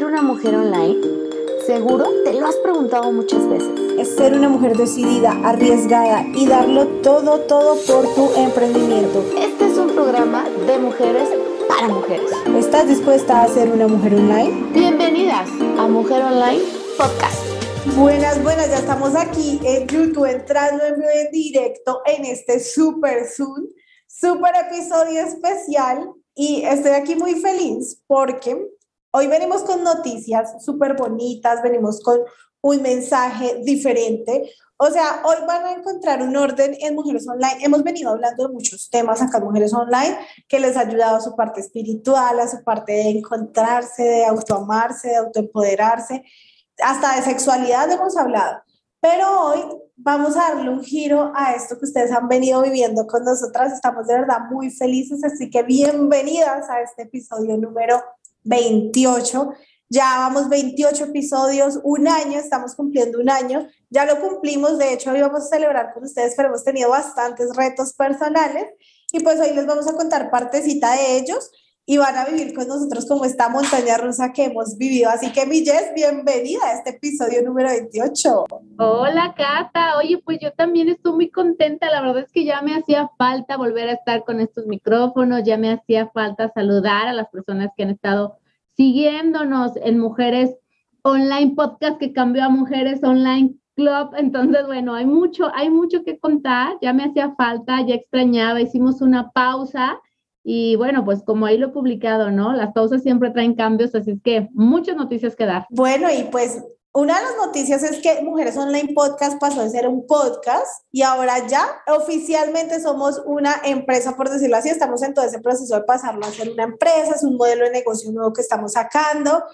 ser una mujer online? Seguro te lo has preguntado muchas veces. Es ser una mujer decidida, arriesgada y darlo todo, todo por tu emprendimiento. Este es un programa de mujeres para mujeres. ¿Estás dispuesta a ser una mujer online? Bienvenidas a Mujer Online Podcast. Buenas, buenas, ya estamos aquí en YouTube entrando en vivo en directo en este super Zoom, super episodio especial y estoy aquí muy feliz porque Hoy venimos con noticias súper bonitas, venimos con un mensaje diferente. O sea, hoy van a encontrar un orden en Mujeres Online. Hemos venido hablando de muchos temas acá en Mujeres Online que les ha ayudado a su parte espiritual, a su parte de encontrarse, de autoamarse, de autoempoderarse. Hasta de sexualidad hemos hablado. Pero hoy vamos a darle un giro a esto que ustedes han venido viviendo con nosotras. Estamos de verdad muy felices, así que bienvenidas a este episodio número 28. Ya vamos 28 episodios, un año, estamos cumpliendo un año. Ya lo cumplimos, de hecho, hoy vamos a celebrar con ustedes, pero hemos tenido bastantes retos personales y pues hoy les vamos a contar partecita de ellos y van a vivir con nosotros como esta montaña rusa que hemos vivido. Así que, mi bienvenida a este episodio número 28. Hola, Cata. Oye, pues yo también estoy muy contenta. La verdad es que ya me hacía falta volver a estar con estos micrófonos, ya me hacía falta saludar a las personas que han estado siguiéndonos en Mujeres Online Podcast que cambió a Mujeres Online Club. Entonces, bueno, hay mucho, hay mucho que contar. Ya me hacía falta, ya extrañaba, hicimos una pausa y bueno, pues como ahí lo he publicado, ¿no? Las pausas siempre traen cambios, así es que muchas noticias que dar. Bueno, y pues una de las noticias es que Mujeres Online Podcast pasó de ser un podcast y ahora ya oficialmente somos una empresa, por decirlo así. Estamos en todo ese proceso de pasarlo a ser una empresa, es un modelo de negocio nuevo que estamos sacando.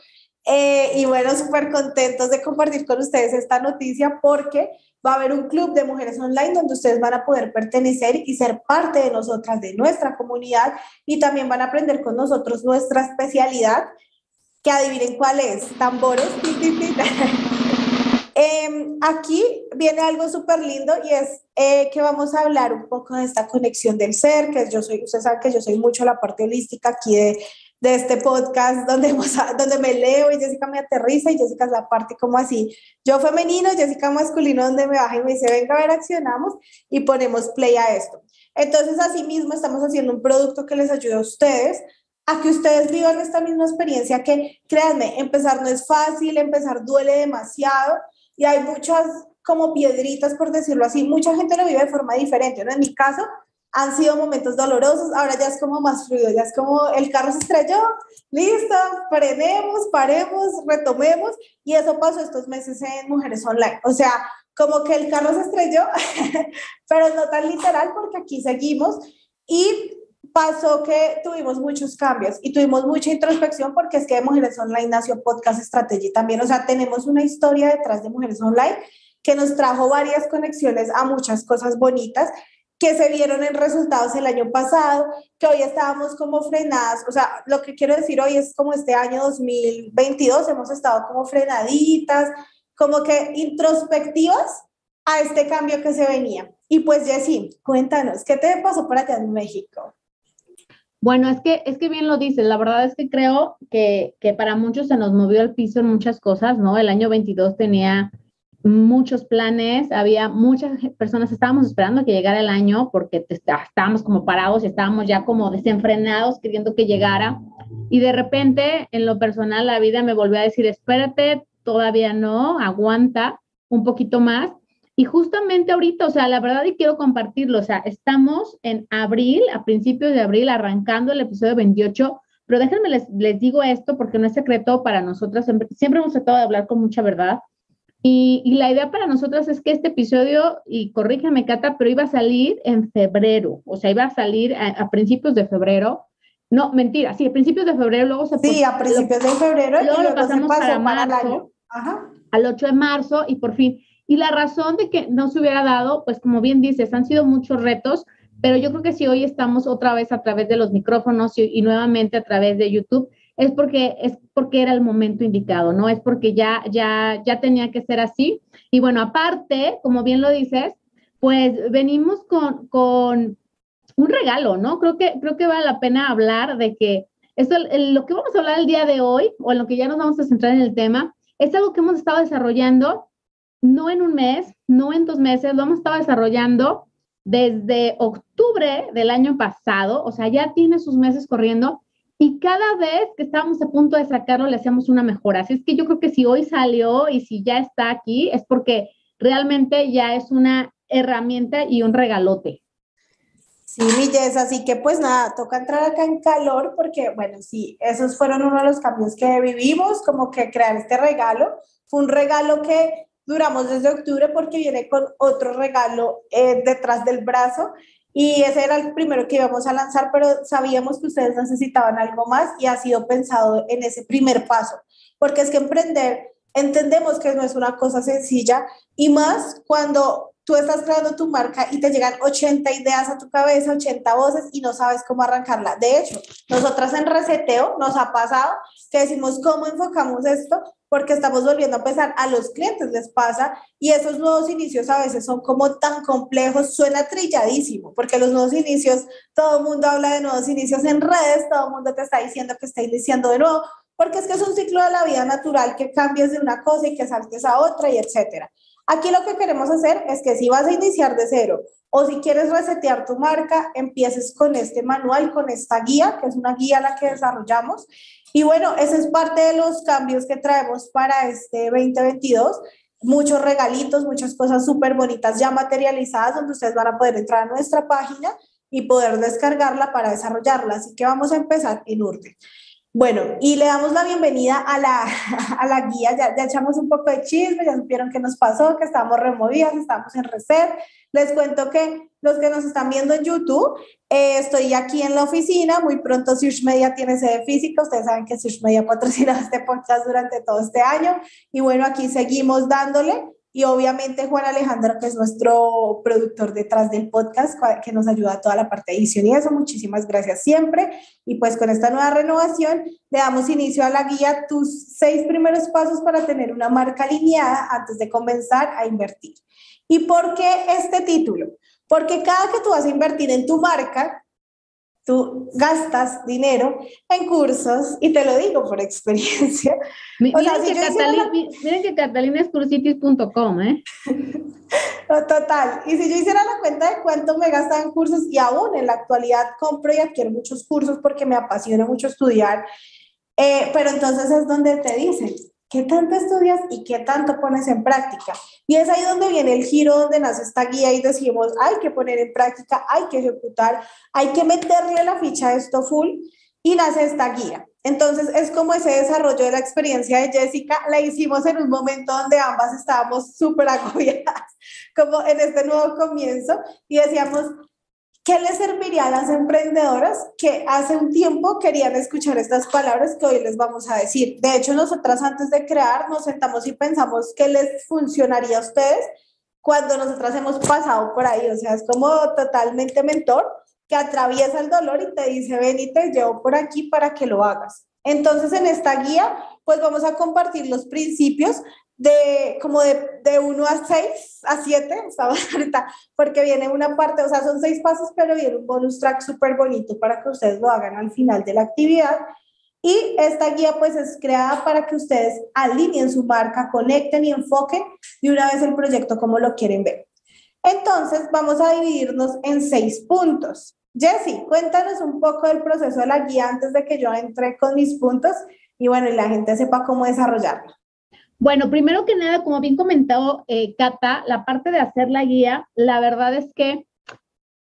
Eh, y bueno, súper contentos de compartir con ustedes esta noticia porque va a haber un club de mujeres online donde ustedes van a poder pertenecer y ser parte de nosotras, de nuestra comunidad y también van a aprender con nosotros nuestra especialidad, que adivinen cuál es, tambores. Em, aquí viene algo súper lindo y es eh, que vamos a hablar un poco de esta conexión del ser, que yo soy, ustedes saben que yo soy mucho la parte holística aquí de de este podcast donde, donde me leo y Jessica me aterriza y Jessica es la parte como así, yo femenino, Jessica masculino, donde me baja y me dice, venga a ver, accionamos y ponemos play a esto. Entonces, así mismo estamos haciendo un producto que les ayude a ustedes a que ustedes vivan esta misma experiencia que, créanme, empezar no es fácil, empezar duele demasiado y hay muchas como piedritas, por decirlo así, mucha gente lo vive de forma diferente, ¿no? En mi caso, han sido momentos dolorosos, ahora ya es como más fluido, ya es como el carro se estrelló, listo, frenemos, paremos, retomemos, y eso pasó estos meses en Mujeres Online. O sea, como que el carro se estrelló, pero no tan literal porque aquí seguimos y pasó que tuvimos muchos cambios y tuvimos mucha introspección porque es que de Mujeres Online nació Podcast Strategy también, o sea, tenemos una historia detrás de Mujeres Online que nos trajo varias conexiones a muchas cosas bonitas que se vieron en resultados el año pasado, que hoy estábamos como frenadas, o sea, lo que quiero decir hoy es como este año 2022 hemos estado como frenaditas, como que introspectivas a este cambio que se venía. Y pues Jessy, cuéntanos, ¿qué te pasó por allá en México? Bueno, es que, es que bien lo dices, la verdad es que creo que, que para muchos se nos movió el piso en muchas cosas, ¿no? El año 22 tenía muchos planes, había muchas personas, estábamos esperando que llegara el año porque estábamos como parados y estábamos ya como desenfrenados queriendo que llegara. Y de repente, en lo personal, la vida me volvió a decir, espérate, todavía no, aguanta un poquito más. Y justamente ahorita, o sea, la verdad y quiero compartirlo, o sea, estamos en abril, a principios de abril, arrancando el episodio 28, pero déjenme les, les digo esto porque no es secreto para nosotras, siempre, siempre hemos tratado de hablar con mucha verdad y, la idea para nosotros es que este episodio, y corrígeme Cata, pero iba a salir en febrero, o sea, iba a salir a, principios de febrero. No, mentira, sí, a principios de febrero, luego se... Sí, a principios de febrero. Luego, lo pasamos para marzo, Ajá. al 8 de marzo, y por fin. Y la razón de que no se hubiera dado, pues como bien dices, han sido muchos retos, pero yo creo que si hoy estamos otra vez a través de los micrófonos y nuevamente a través de YouTube, es porque, es porque era el momento indicado, ¿no? Es porque ya, ya, ya tenía que ser así. Y bueno, aparte, como bien lo dices, pues venimos con, con un regalo, ¿no? Creo que, creo que vale la pena hablar de que Esto, lo que vamos a hablar el día de hoy, o en lo que ya nos vamos a centrar en el tema, es algo que hemos estado desarrollando no en un mes, no en dos meses, lo hemos estado desarrollando desde octubre del año pasado, o sea, ya tiene sus meses corriendo y cada vez que estábamos a punto de sacarlo le hacíamos una mejora. Así es que yo creo que si hoy salió y si ya está aquí es porque realmente ya es una herramienta y un regalote. Sí, mi así que pues nada, toca entrar acá en calor porque, bueno, sí, esos fueron uno de los cambios que vivimos, como que crear este regalo. Fue un regalo que duramos desde octubre porque viene con otro regalo eh, detrás del brazo y ese era el primero que íbamos a lanzar, pero sabíamos que ustedes necesitaban algo más y ha sido pensado en ese primer paso, porque es que emprender, entendemos que no es una cosa sencilla y más cuando tú estás creando tu marca y te llegan 80 ideas a tu cabeza, 80 voces y no sabes cómo arrancarla. De hecho, nosotras en Reseteo nos ha pasado que decimos cómo enfocamos esto porque estamos volviendo a empezar, a los clientes les pasa y esos nuevos inicios a veces son como tan complejos, suena trilladísimo, porque los nuevos inicios, todo el mundo habla de nuevos inicios en redes, todo el mundo te está diciendo que está iniciando de nuevo, porque es que es un ciclo de la vida natural que cambies de una cosa y que saltes a otra y etcétera. Aquí lo que queremos hacer es que si vas a iniciar de cero o si quieres resetear tu marca, empieces con este manual, con esta guía, que es una guía la que desarrollamos. Y bueno, ese es parte de los cambios que traemos para este 2022 muchos regalitos, muchas cosas súper bonitas ya materializadas donde ustedes van a poder entrar a nuestra página y poder descargarla para desarrollarla. Así que vamos a empezar en orden. Bueno, y le damos la bienvenida a la, a la guía, ya, ya, echamos un poco de chisme, ya supieron qué nos pasó, que estábamos removidas, estábamos en reset. Les cuento que los que nos están viendo en YouTube, eh, estoy aquí en la oficina, muy pronto Search Media tiene sede física, ustedes saben que Search Media patrocina este podcast durante todo este año, y bueno, aquí seguimos dándole y obviamente Juan Alejandro, que es nuestro productor detrás del podcast, que nos ayuda a toda la parte de edición y eso, muchísimas gracias siempre. Y pues con esta nueva renovación le damos inicio a la guía, tus seis primeros pasos para tener una marca alineada antes de comenzar a invertir. ¿Y por qué este título? Porque cada que tú vas a invertir en tu marca, tú gastas dinero en cursos, y te lo digo por experiencia. miren, que Catalina, es cursitis.com, ¿eh? Total. Y si yo hiciera la cuenta de cuánto me gastan en cursos, y aún en la actualidad compro y adquiero muchos cursos porque me apasiona mucho estudiar, eh, pero entonces es donde te dicen, ¿Qué tanto estudias y qué tanto pones en práctica? Y es ahí donde viene el giro, donde nace esta guía y decimos, hay que poner en práctica, hay que ejecutar, hay que meterle la ficha a esto full y nace esta guía. Entonces es como ese desarrollo de la experiencia de Jessica, la hicimos en un momento donde ambas estábamos súper agobiadas, como en este nuevo comienzo, y decíamos, ¿Qué les serviría a las emprendedoras que hace un tiempo querían escuchar estas palabras que hoy les vamos a decir? De hecho, nosotras antes de crear nos sentamos y pensamos qué les funcionaría a ustedes cuando nosotras hemos pasado por ahí. O sea, es como totalmente mentor que atraviesa el dolor y te dice, ven y te llevo por aquí para que lo hagas. Entonces, en esta guía, pues vamos a compartir los principios de como de, de 1 a 6, a 7, ahorita, porque viene una parte, o sea, son seis pasos, pero viene un bonus track súper bonito para que ustedes lo hagan al final de la actividad. Y esta guía pues es creada para que ustedes alineen su marca, conecten y enfoquen de una vez el proyecto como lo quieren ver. Entonces vamos a dividirnos en seis puntos. Jessy, cuéntanos un poco del proceso de la guía antes de que yo entre con mis puntos y bueno, y la gente sepa cómo desarrollarla. Bueno, primero que nada, como bien comentado eh, Cata, la parte de hacer la guía, la verdad es que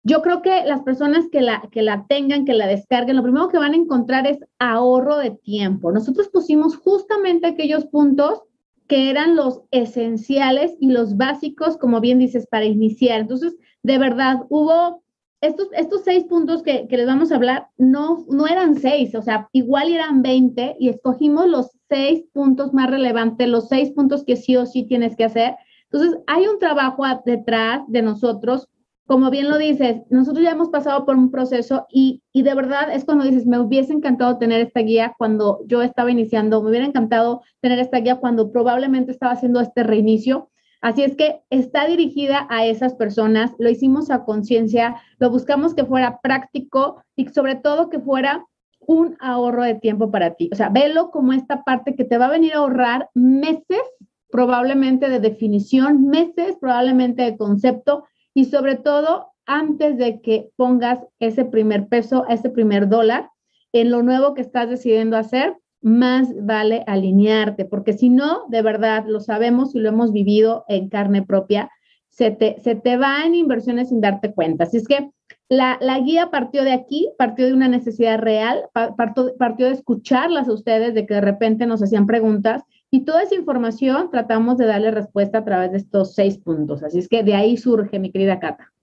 yo creo que las personas que la, que la tengan, que la descarguen, lo primero que van a encontrar es ahorro de tiempo. Nosotros pusimos justamente aquellos puntos que eran los esenciales y los básicos, como bien dices, para iniciar. Entonces, de verdad, hubo estos, estos seis puntos que, que, les vamos a hablar no, no eran seis, o sea, igual eran 20 y escogimos los seis puntos más relevantes, los seis puntos que sí o sí tienes que hacer. Entonces, hay un trabajo detrás de nosotros. Como bien lo dices, nosotros ya hemos pasado por un proceso y, y de verdad es cuando dices, me hubiese encantado tener esta guía cuando yo estaba iniciando, me hubiera encantado tener esta guía cuando probablemente estaba haciendo este reinicio Así es que está dirigida a esas personas, lo hicimos a conciencia, lo buscamos que fuera práctico y sobre todo que fuera un ahorro de tiempo para ti. O sea, velo como esta parte que te va a venir a ahorrar meses probablemente de definición, meses probablemente de concepto y sobre todo antes de que pongas ese primer peso, ese primer dólar en lo nuevo que estás decidiendo hacer, más vale alinearte, porque si no, de verdad, lo sabemos y lo hemos vivido en carne propia, se te, se te va en inversiones sin darte cuenta. Así es que la, guía partió de aquí, partió de una necesidad real, partió, partió de escucharlas a ustedes, de que de repente nos hacían preguntas y toda esa información tratamos de darle respuesta a través de estos seis puntos. Así es que de ahí surge, mi querida Cata.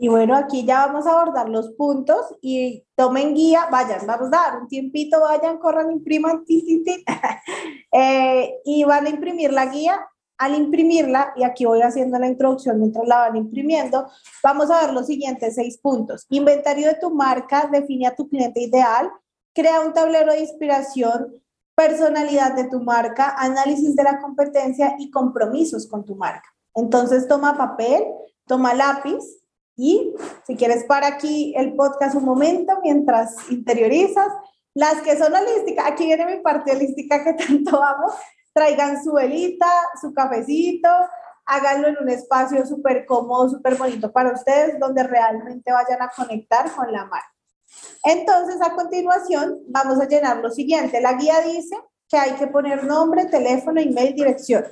Y bueno, aquí ya vamos a abordar los puntos y tomen guía, vayan, vamos a dar un tiempito, vayan, corran, impriman, eh, y van a imprimir la guía. Al imprimirla, y aquí voy haciendo la introducción mientras la van imprimiendo, vamos a ver los siguientes seis puntos. Inventario de tu marca, define a tu cliente ideal, crea un tablero de inspiración, personalidad de tu marca, análisis de la competencia y compromisos con tu marca. Entonces toma papel, toma lápiz, y si quieres para aquí el podcast un momento mientras interiorizas. Las que son holísticas, aquí viene mi parte holística que tanto amo, traigan su velita, su cafecito, háganlo en un espacio súper cómodo, súper bonito para ustedes, donde realmente vayan a conectar con la marca. Entonces, a continuación, vamos a llenar lo siguiente. La guía dice que hay que poner nombre, teléfono, email, dirección.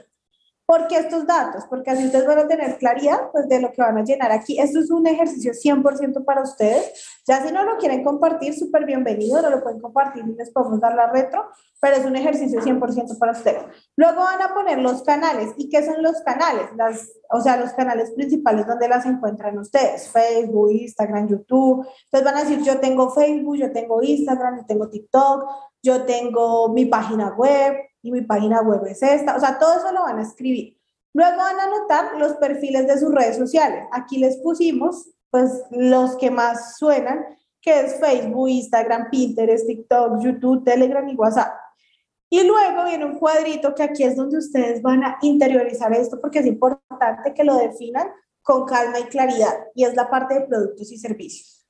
¿Por qué estos datos? Porque así ustedes van a tener claridad pues, de lo que van a llenar aquí. Esto es un ejercicio 100% para ustedes. Ya si no lo quieren compartir, súper bienvenido, no lo pueden compartir y les podemos dar la retro, pero es un ejercicio 100% para ustedes. Luego van a poner los canales. ¿Y qué son los canales? Las, o sea, los canales principales donde las encuentran ustedes. Facebook, Instagram, YouTube. Entonces van a decir, yo tengo Facebook, yo tengo Instagram, yo tengo TikTok, yo tengo mi página web, y mi página web es esta. O sea, todo eso lo van a escribir. Luego van a anotar los perfiles de sus redes sociales. Aquí les pusimos, pues, los que más suenan, que es Facebook, Instagram, Pinterest, TikTok, YouTube, Telegram y WhatsApp. Y luego viene un cuadrito que aquí es donde ustedes van a interiorizar esto porque es importante que lo definan con calma y claridad. Y es la parte de productos y servicios.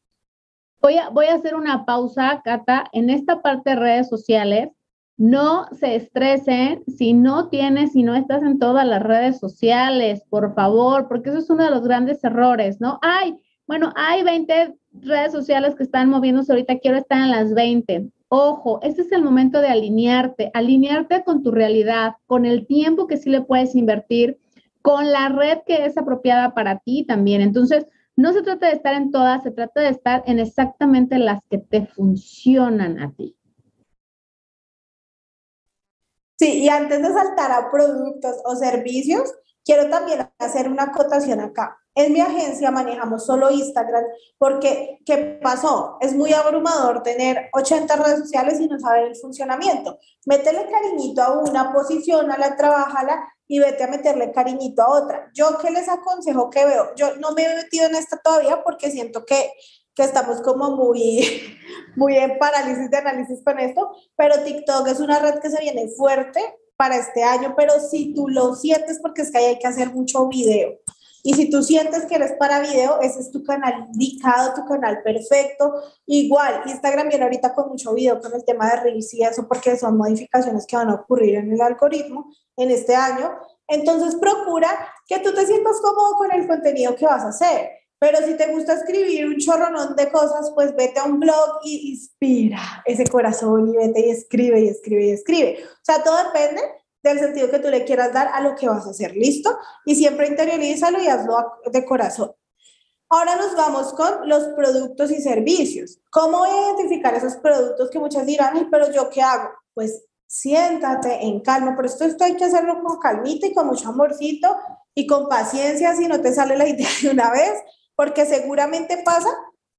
Voy a, voy a hacer una pausa, Cata. En esta parte de redes sociales, no se estresen si no tienes, si no estás en todas las redes sociales, por favor, porque eso es uno de los grandes errores, ¿no? Ay, bueno, hay 20 redes sociales que están moviéndose ahorita, quiero estar en las 20. Ojo, este es el momento de alinearte, alinearte con tu realidad, con el tiempo que sí le puedes invertir, con la red que es apropiada para ti también. Entonces, no se trata de estar en todas, se trata de estar en exactamente las que te funcionan a ti. Sí, y antes de saltar a productos o servicios, quiero también hacer una acotación acá. En mi agencia manejamos solo Instagram porque, ¿qué pasó? Es muy abrumador tener 80 redes sociales y no saber el funcionamiento. Métele cariñito a una, posicionala, trabájala y vete a meterle cariñito a otra. Yo qué les aconsejo que veo, yo no me he metido en esta todavía porque siento que que estamos como muy, muy en parálisis de análisis con esto, pero TikTok es una red que se viene fuerte para este año, pero si tú lo sientes, porque es que ahí hay que hacer mucho video. Y si tú sientes que eres para video, ese es tu canal indicado, tu canal perfecto. Igual, Instagram viene ahorita con mucho video con el tema de Reels y eso, porque son modificaciones que van a ocurrir en el algoritmo en este año. Entonces, procura que tú te sientas cómodo con el contenido que vas a hacer. Pero si te gusta escribir un chorronón de cosas, pues vete a un blog y inspira ese corazón y vete y escribe y escribe y escribe. O sea, todo depende del sentido que tú le quieras dar a lo que vas a hacer, ¿listo? Y siempre interiorízalo y hazlo de corazón. Ahora nos vamos con los productos y servicios. ¿Cómo identificar esos productos que muchas dirán, pero yo qué hago? Pues siéntate en calma, pero esto, esto hay que hacerlo con calmita y con mucho amorcito y con paciencia si no te sale la idea de una vez porque seguramente pasa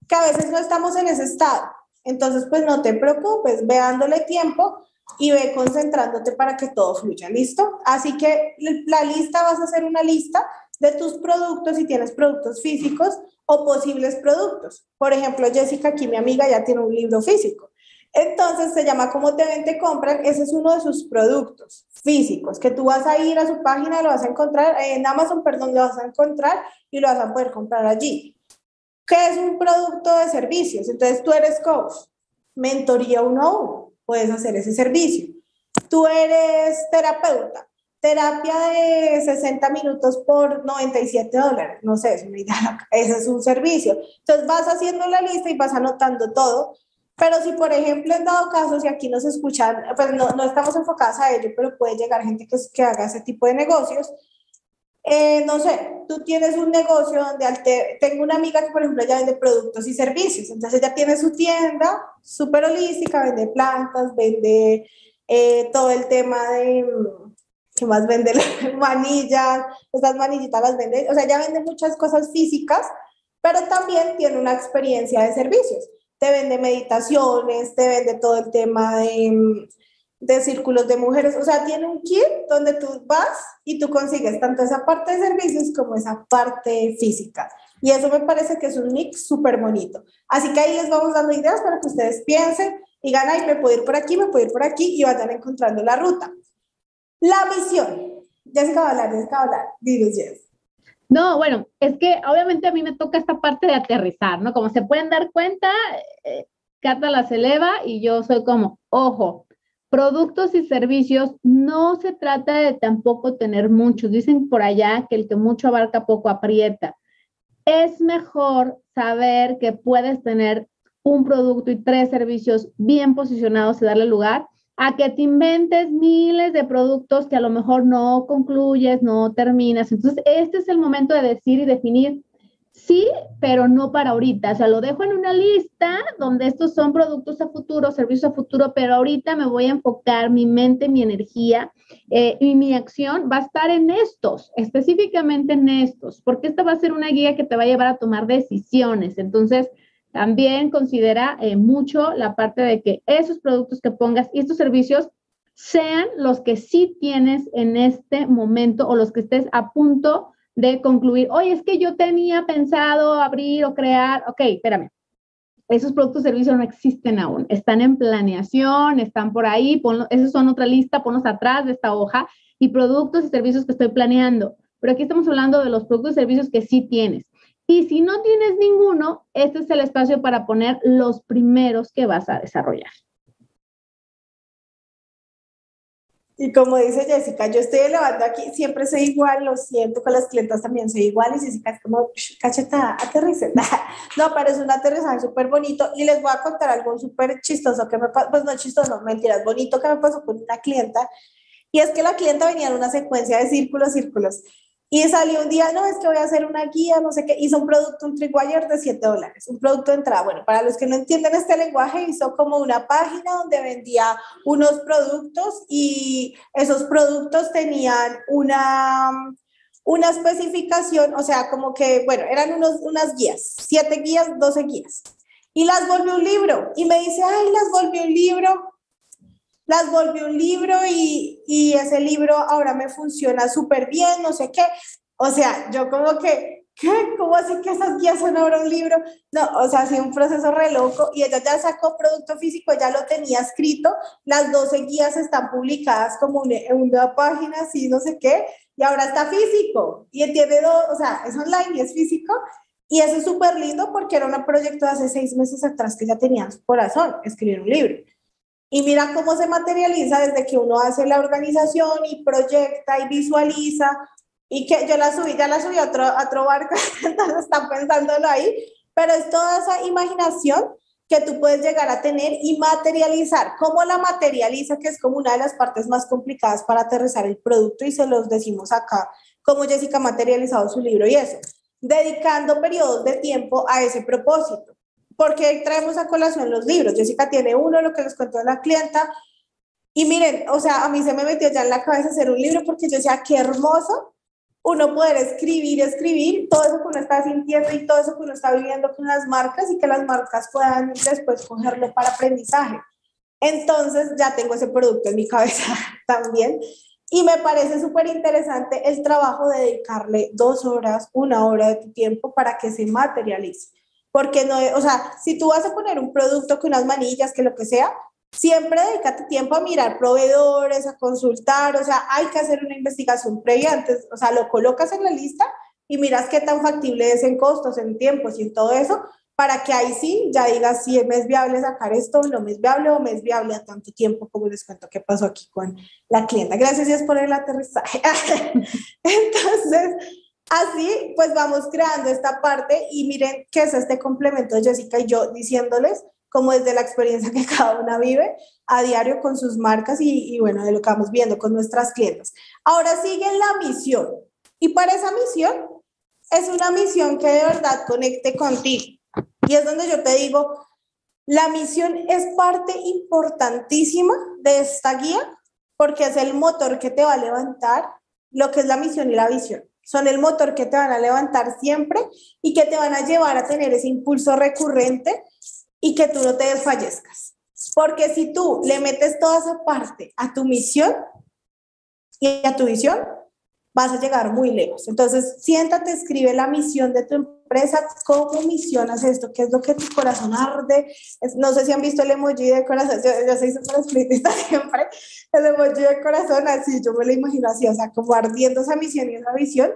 que a veces no estamos en ese estado. Entonces, pues no te preocupes, ve dándole tiempo y ve concentrándote para que todo fluya, ¿listo? Así que la lista, vas a hacer una lista de tus productos, si tienes productos físicos o posibles productos. Por ejemplo, Jessica, aquí mi amiga, ya tiene un libro físico. Entonces se llama Cómo te ven, te compran. Ese es uno de sus productos físicos, que tú vas a ir a su página, lo vas a encontrar, en Amazon, perdón, lo vas a encontrar y lo vas a poder comprar allí. ¿Qué es un producto de servicios? Entonces tú eres coach, mentoría uno a uno, puedes hacer ese servicio. Tú eres terapeuta, terapia de 60 minutos por 97 dólares, no sé, es una idea, ese es un servicio. Entonces vas haciendo la lista y vas anotando todo, pero si por ejemplo en dado caso, si aquí nos escuchan, pues no, no estamos enfocadas a ello, pero puede llegar gente que, que haga ese tipo de negocios, eh, no sé, tú tienes un negocio donde tengo una amiga que, por ejemplo, ya vende productos y servicios, entonces ella tiene su tienda súper holística, vende plantas, vende eh, todo el tema de, ¿qué más vende? manillas, estas manillitas las vende, o sea, ella vende muchas cosas físicas, pero también tiene una experiencia de servicios. Te vende meditaciones, te vende todo el tema de de círculos de mujeres, o sea, tiene un kit donde tú vas y tú consigues tanto esa parte de servicios como esa parte física. Y eso me parece que es un mix súper bonito. Así que ahí les vamos dando ideas para que ustedes piensen y digan, ay, me puedo ir por aquí, me puedo ir por aquí y vayan encontrando la ruta. La misión. Jessica va a hablar, Jessica va a hablar. Dinos, Jess. No, bueno, es que obviamente a mí me toca esta parte de aterrizar, ¿no? Como se pueden dar cuenta, eh, Cata las eleva y yo soy como, ojo, Productos y servicios, no se trata de tampoco tener muchos. Dicen por allá que el que mucho abarca poco aprieta. Es mejor saber que puedes tener un producto y tres servicios bien posicionados y darle lugar a que te inventes miles de productos que a lo mejor no concluyes, no terminas. Entonces, este es el momento de decir y definir Sí, pero no para ahorita. O sea, lo dejo en una lista donde estos son productos a futuro, servicios a futuro, pero ahorita me voy a enfocar mi mente, mi energía eh, y mi acción va a estar en estos, específicamente en estos, porque esta va a ser una guía que te va a llevar a tomar decisiones. Entonces, también considera eh, mucho la parte de que esos productos que pongas y estos servicios sean los que sí tienes en este momento o los que estés a punto de concluir, oye, es que yo tenía pensado abrir o crear, ok, espérame, esos productos y servicios no existen aún, están en planeación, están por ahí, ponlo, esos son otra lista, ponlos atrás de esta hoja y productos y servicios que estoy planeando. Pero aquí estamos hablando de los productos y servicios que sí tienes. Y si no tienes ninguno, este es el espacio para poner los primeros que vas a desarrollar. Y como dice Jessica, yo estoy elevando aquí, siempre soy igual, lo siento, con las clientas también soy igual, y Jessica es como, cacheta, aterrice. no, pero es un aterrizaje súper bonito, y les voy a contar algo súper chistoso que me pasó, pues no chistoso, mentiras, bonito que me pasó con una clienta, y es que la clienta venía en una secuencia de círculos, círculos, y salió un día, no, es que voy a hacer una guía, no sé qué, hizo un producto, un tripwire de 7 dólares, un producto de entrada. Bueno, para los que no entienden este lenguaje, hizo como una página donde vendía unos productos y esos productos tenían una, una especificación, o sea, como que, bueno, eran unos, unas guías, 7 guías, 12 guías. Y las volvió un libro. Y me dice, ay, las volvió un libro las volví un libro y, y ese libro ahora me funciona súper bien, no sé qué. O sea, yo como que, ¿qué? ¿Cómo así que esas guías son ahora un libro? No, o sea, ha un proceso re loco y ella ya sacó producto físico, ya lo tenía escrito, las 12 guías están publicadas como en una página, así, no sé qué, y ahora está físico y tiene dos, o sea, es online y es físico. Y eso es súper lindo porque era un proyecto de hace seis meses atrás que ya tenía su corazón, escribir un libro. Y mira cómo se materializa desde que uno hace la organización y proyecta y visualiza. Y que yo la subí, ya la subí a otro, a otro barco, entonces están pensándolo ahí. Pero es toda esa imaginación que tú puedes llegar a tener y materializar. ¿Cómo la materializa? Que es como una de las partes más complicadas para aterrizar el producto y se los decimos acá, como Jessica ha materializado su libro y eso, dedicando periodos de tiempo a ese propósito porque traemos a colación los libros. Jessica tiene uno, lo que les contó la clienta. Y miren, o sea, a mí se me metió ya en la cabeza hacer un libro porque yo decía, qué hermoso uno poder escribir, escribir todo eso que uno está sintiendo y todo eso que uno está viviendo con las marcas y que las marcas puedan después cogerlo para aprendizaje. Entonces ya tengo ese producto en mi cabeza también. Y me parece súper interesante el trabajo de dedicarle dos horas, una hora de tu tiempo para que se materialice. Porque no, o sea, si tú vas a poner un producto con unas manillas, que lo que sea, siempre dedícate tiempo a mirar proveedores, a consultar, o sea, hay que hacer una investigación previa antes, o sea, lo colocas en la lista, y miras qué tan factible es en costos, en tiempos y en todo eso, para que ahí sí ya digas si me es viable sacar esto, no me es viable o me es viable a tanto tiempo, como les cuento qué pasó aquí con la clienta. Gracias por el aterrizaje. Entonces, así pues vamos creando esta parte y miren qué es este complemento de Jessica y yo diciéndoles como desde la experiencia que cada una vive a diario con sus marcas y, y bueno, de lo que vamos viendo con nuestras clientes. Ahora sigue la misión y para esa misión es una misión que de verdad conecte contigo y es donde yo te digo, la misión es parte importantísima de esta guía porque es el motor que te va a levantar lo que es la misión y la visión. Son el motor que te van a levantar siempre y que te van a llevar a tener ese impulso recurrente y que tú no te desfallezcas. Porque si tú le metes toda esa parte a tu misión y a tu visión, vas a llegar muy lejos. Entonces, siéntate, escribe la misión de tu empresa, cómo misionas esto, qué es lo que tu corazón arde. no sé si han visto el emoji de corazón, yo, yo soy súper espiritista siempre, el emoji de corazón, así, yo me lo imagino así, o sea, como ardiendo esa misión y esa visión,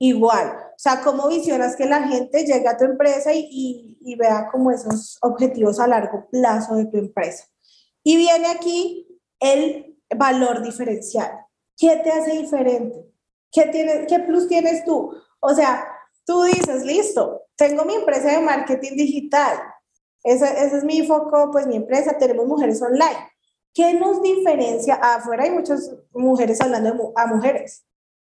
igual. O sea, cómo visionas que la gente llegue a tu empresa y, y, y vea como esos objetivos a largo plazo de tu empresa. Y viene aquí el valor diferencial. ¿Qué te hace diferente? ¿Qué, tienes, ¿Qué plus tienes tú? O sea, tú dices, listo, tengo mi empresa de marketing digital, ese, ese es mi foco, pues mi empresa, tenemos mujeres online. ¿Qué nos diferencia? Afuera hay muchas mujeres hablando a mujeres.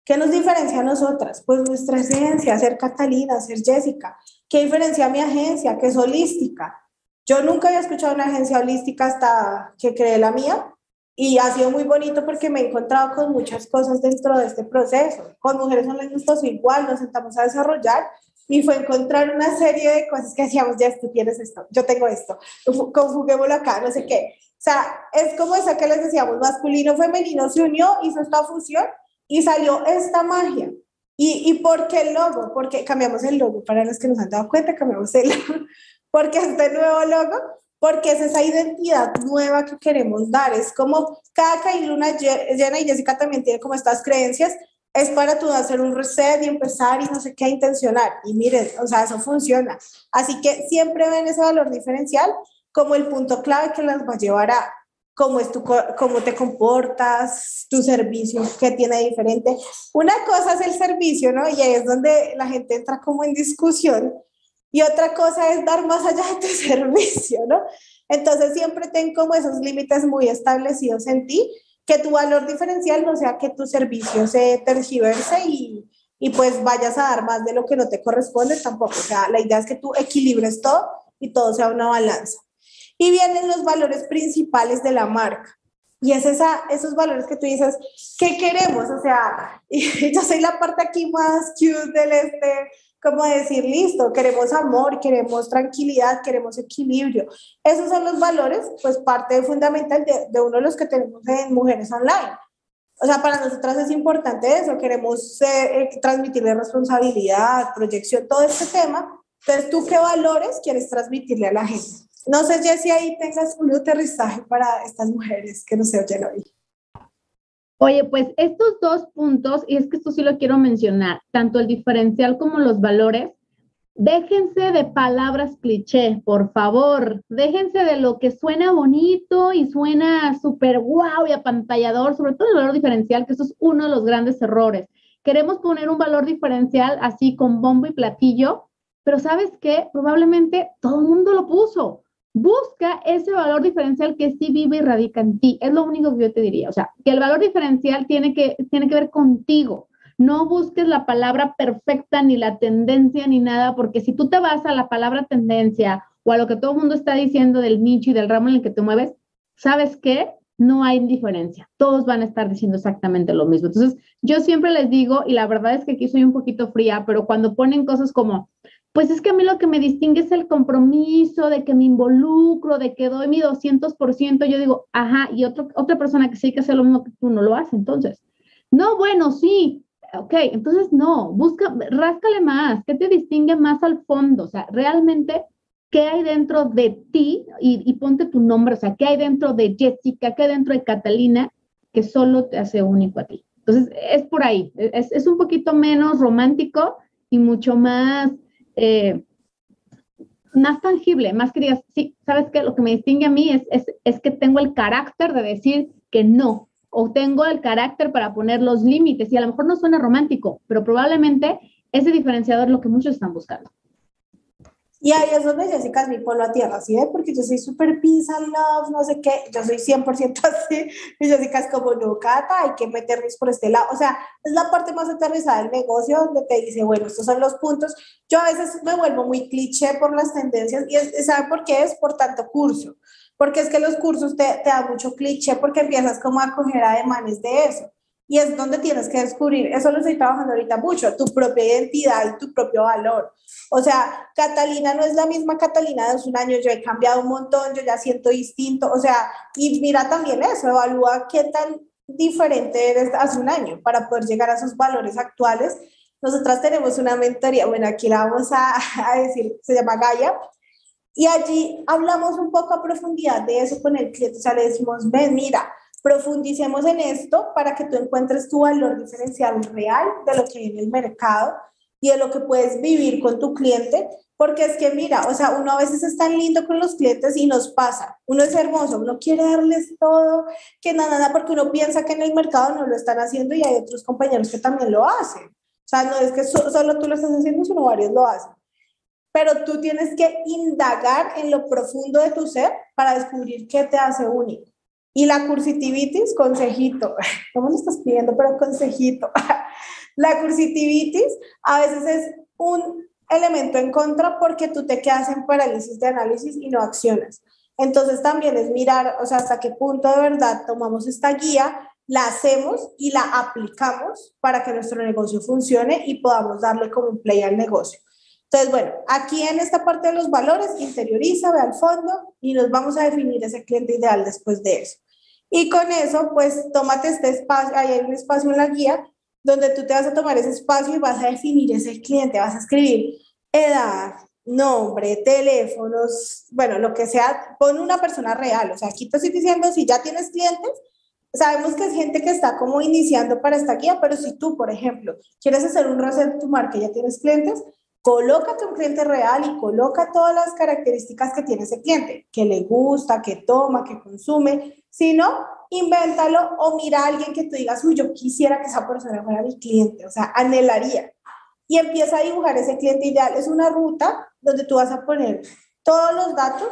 ¿Qué nos diferencia a nosotras? Pues nuestra esencia, ser Catalina, ser Jessica. ¿Qué diferencia a mi agencia, que es holística? Yo nunca había escuchado una agencia holística hasta que creé la mía y ha sido muy bonito porque me he encontrado con muchas cosas dentro de este proceso. Con Mujeres nos pasó igual, nos sentamos a desarrollar y fue encontrar una serie de cosas que decíamos, ya tú tienes esto, yo tengo esto, conjuguémoslo acá, no sé qué. O sea, es como esa que les decíamos, masculino, femenino se unió, hizo esta fusión y salió esta magia. ¿Y, y por qué el logo? Porque cambiamos el logo, para los que nos han dado cuenta, cambiamos el logo, porque este nuevo logo porque es esa identidad nueva que queremos dar. Es como cada y Luna llena y Jessica también tiene como estas creencias, es para tú hacer un reset y empezar y no sé qué intencionar. Y miren, o sea, eso funciona. Así que siempre ven ese valor diferencial como el punto clave que las va a llevar a cómo, es tu, cómo te comportas, tu servicio, qué tiene diferente. Una cosa es el servicio, ¿no? Y ahí es donde la gente entra como en discusión y otra cosa es dar más allá de tu servicio, ¿no? Entonces siempre ten como esos límites muy establecidos en ti, que tu valor diferencial no sea que tu servicio se tergiverse y, y pues vayas a dar más de lo que no te corresponde tampoco. O sea, la idea es que tú equilibres todo y todo sea una balanza. Y vienen los valores principales de la marca. Y es esa, esos valores que tú dices, ¿qué queremos? O sea, yo soy la parte aquí más cute del este, como decir, listo, queremos amor, queremos tranquilidad, queremos equilibrio. Esos son los valores, pues parte fundamental de, de uno de los que tenemos en Mujeres Online. O sea, para nosotras es importante eso, queremos eh, transmitirle responsabilidad, proyección, todo este tema. Entonces, ¿tú qué valores quieres transmitirle a la gente? No sé, si ahí tengas un aterrizaje para estas mujeres que nos oyen hoy. Oye, pues estos dos puntos, y es que esto sí lo quiero mencionar, tanto el diferencial como los valores, déjense de palabras cliché, por favor, déjense de lo que suena bonito y suena súper guau y apantallador, sobre todo el valor diferencial, que eso es uno de los grandes errores. Queremos poner un valor diferencial así con bombo y platillo, pero ¿sabes qué? Probablemente todo el mundo lo puso busca ese valor diferencial que sí vive y radica en ti. Es lo único que yo te diría. O sea, que el valor diferencial tiene que, tiene que ver contigo. No busques la palabra perfecta ni la tendencia ni nada, porque si tú te vas a la palabra tendencia o a lo que todo el mundo está diciendo del nicho y del ramo en el que te mueves, ¿sabes qué? No hay diferencia. Todos van a estar diciendo exactamente lo mismo. Entonces, yo siempre les digo, y la verdad es que aquí soy un poquito fría, pero cuando ponen cosas como pues es que a mí lo que me distingue es el compromiso, de que me involucro, de que doy mi 200%. Yo digo, ajá, y otro, otra persona que sí que hace lo mismo que tú no lo hace, entonces. No, bueno, sí, ok, entonces no, busca, ráscale más, ¿qué te distingue más al fondo? O sea, realmente, ¿qué hay dentro de ti? Y, ponte tu nombre, o sea, ¿qué hay dentro de Jessica? ¿Qué dentro de Catalina que solo te hace único a ti? Entonces, es por ahí, es, es un poquito menos romántico y mucho más, eh, más tangible, más que digas, sí, sabes que lo que me distingue a mí es, es, es que tengo el carácter de decir que no, o tengo el carácter para poner los límites, y a lo mejor no suena romántico, pero probablemente ese diferenciador es lo que muchos están buscando. Y ahí es donde Jessica es mi polo a tierra, ¿sí? Porque yo soy súper peace and love, no sé qué, yo soy 100% así, y Jessica es como, no, Cata, hay que meternos por este lado, o sea, es la parte más aterrizada del negocio donde te dice, bueno, estos son los puntos, yo a veces me vuelvo muy cliché por las tendencias, y es, ¿saben por qué? Es por tanto curso, porque es que los cursos te, te dan mucho cliché porque empiezas como a coger ademanes de eso. Y es donde tienes que descubrir, eso lo estoy trabajando ahorita mucho, tu propia identidad y tu propio valor. O sea, Catalina no es la misma Catalina de hace un año, yo he cambiado un montón, yo ya siento distinto, o sea, y mira también eso, evalúa qué tan diferente eres hace un año para poder llegar a esos valores actuales. Nosotras tenemos una mentoría, bueno, aquí la vamos a, a decir, se llama Gaia, y allí hablamos un poco a profundidad de eso con el cliente, o sea, le decimos, ven, mira, profundicemos en esto para que tú encuentres tu valor diferencial real de lo que hay en el mercado y de lo que puedes vivir con tu cliente, porque es que mira, o sea, uno a veces es tan lindo con los clientes y nos pasa, uno es hermoso, uno quiere darles todo, que nada, nada, porque uno piensa que en el mercado no lo están haciendo y hay otros compañeros que también lo hacen. O sea, no es que solo tú lo estás haciendo, sino varios lo hacen. Pero tú tienes que indagar en lo profundo de tu ser para descubrir qué te hace único. Y la cursitivitis, consejito, ¿cómo lo estás pidiendo? Pero consejito. La cursitivitis a veces es un elemento en contra porque tú te quedas en parálisis de análisis y no accionas. Entonces también es mirar, o sea, hasta qué punto de verdad tomamos esta guía, la hacemos y la aplicamos para que nuestro negocio funcione y podamos darle como un play al negocio. Entonces, bueno, aquí en esta parte de los valores, interioriza, ve al fondo y nos vamos a definir ese cliente ideal después de eso. Y con eso, pues tómate este espacio, ahí hay un espacio en la guía donde tú te vas a tomar ese espacio y vas a definir ese cliente, vas a escribir edad, nombre, teléfonos, bueno, lo que sea, pon una persona real. O sea, aquí te estoy diciendo, si ya tienes clientes, sabemos que es gente que está como iniciando para esta guía, pero si tú, por ejemplo, quieres hacer un reset de tu marca y ya tienes clientes, colócate un cliente real y coloca todas las características que tiene ese cliente, que le gusta, que toma, que consume. Si no, invéntalo o mira a alguien que tú digas, uy, yo quisiera que esa persona fuera mi cliente, o sea, anhelaría. Y empieza a dibujar ese cliente ideal. Es una ruta donde tú vas a poner todos los datos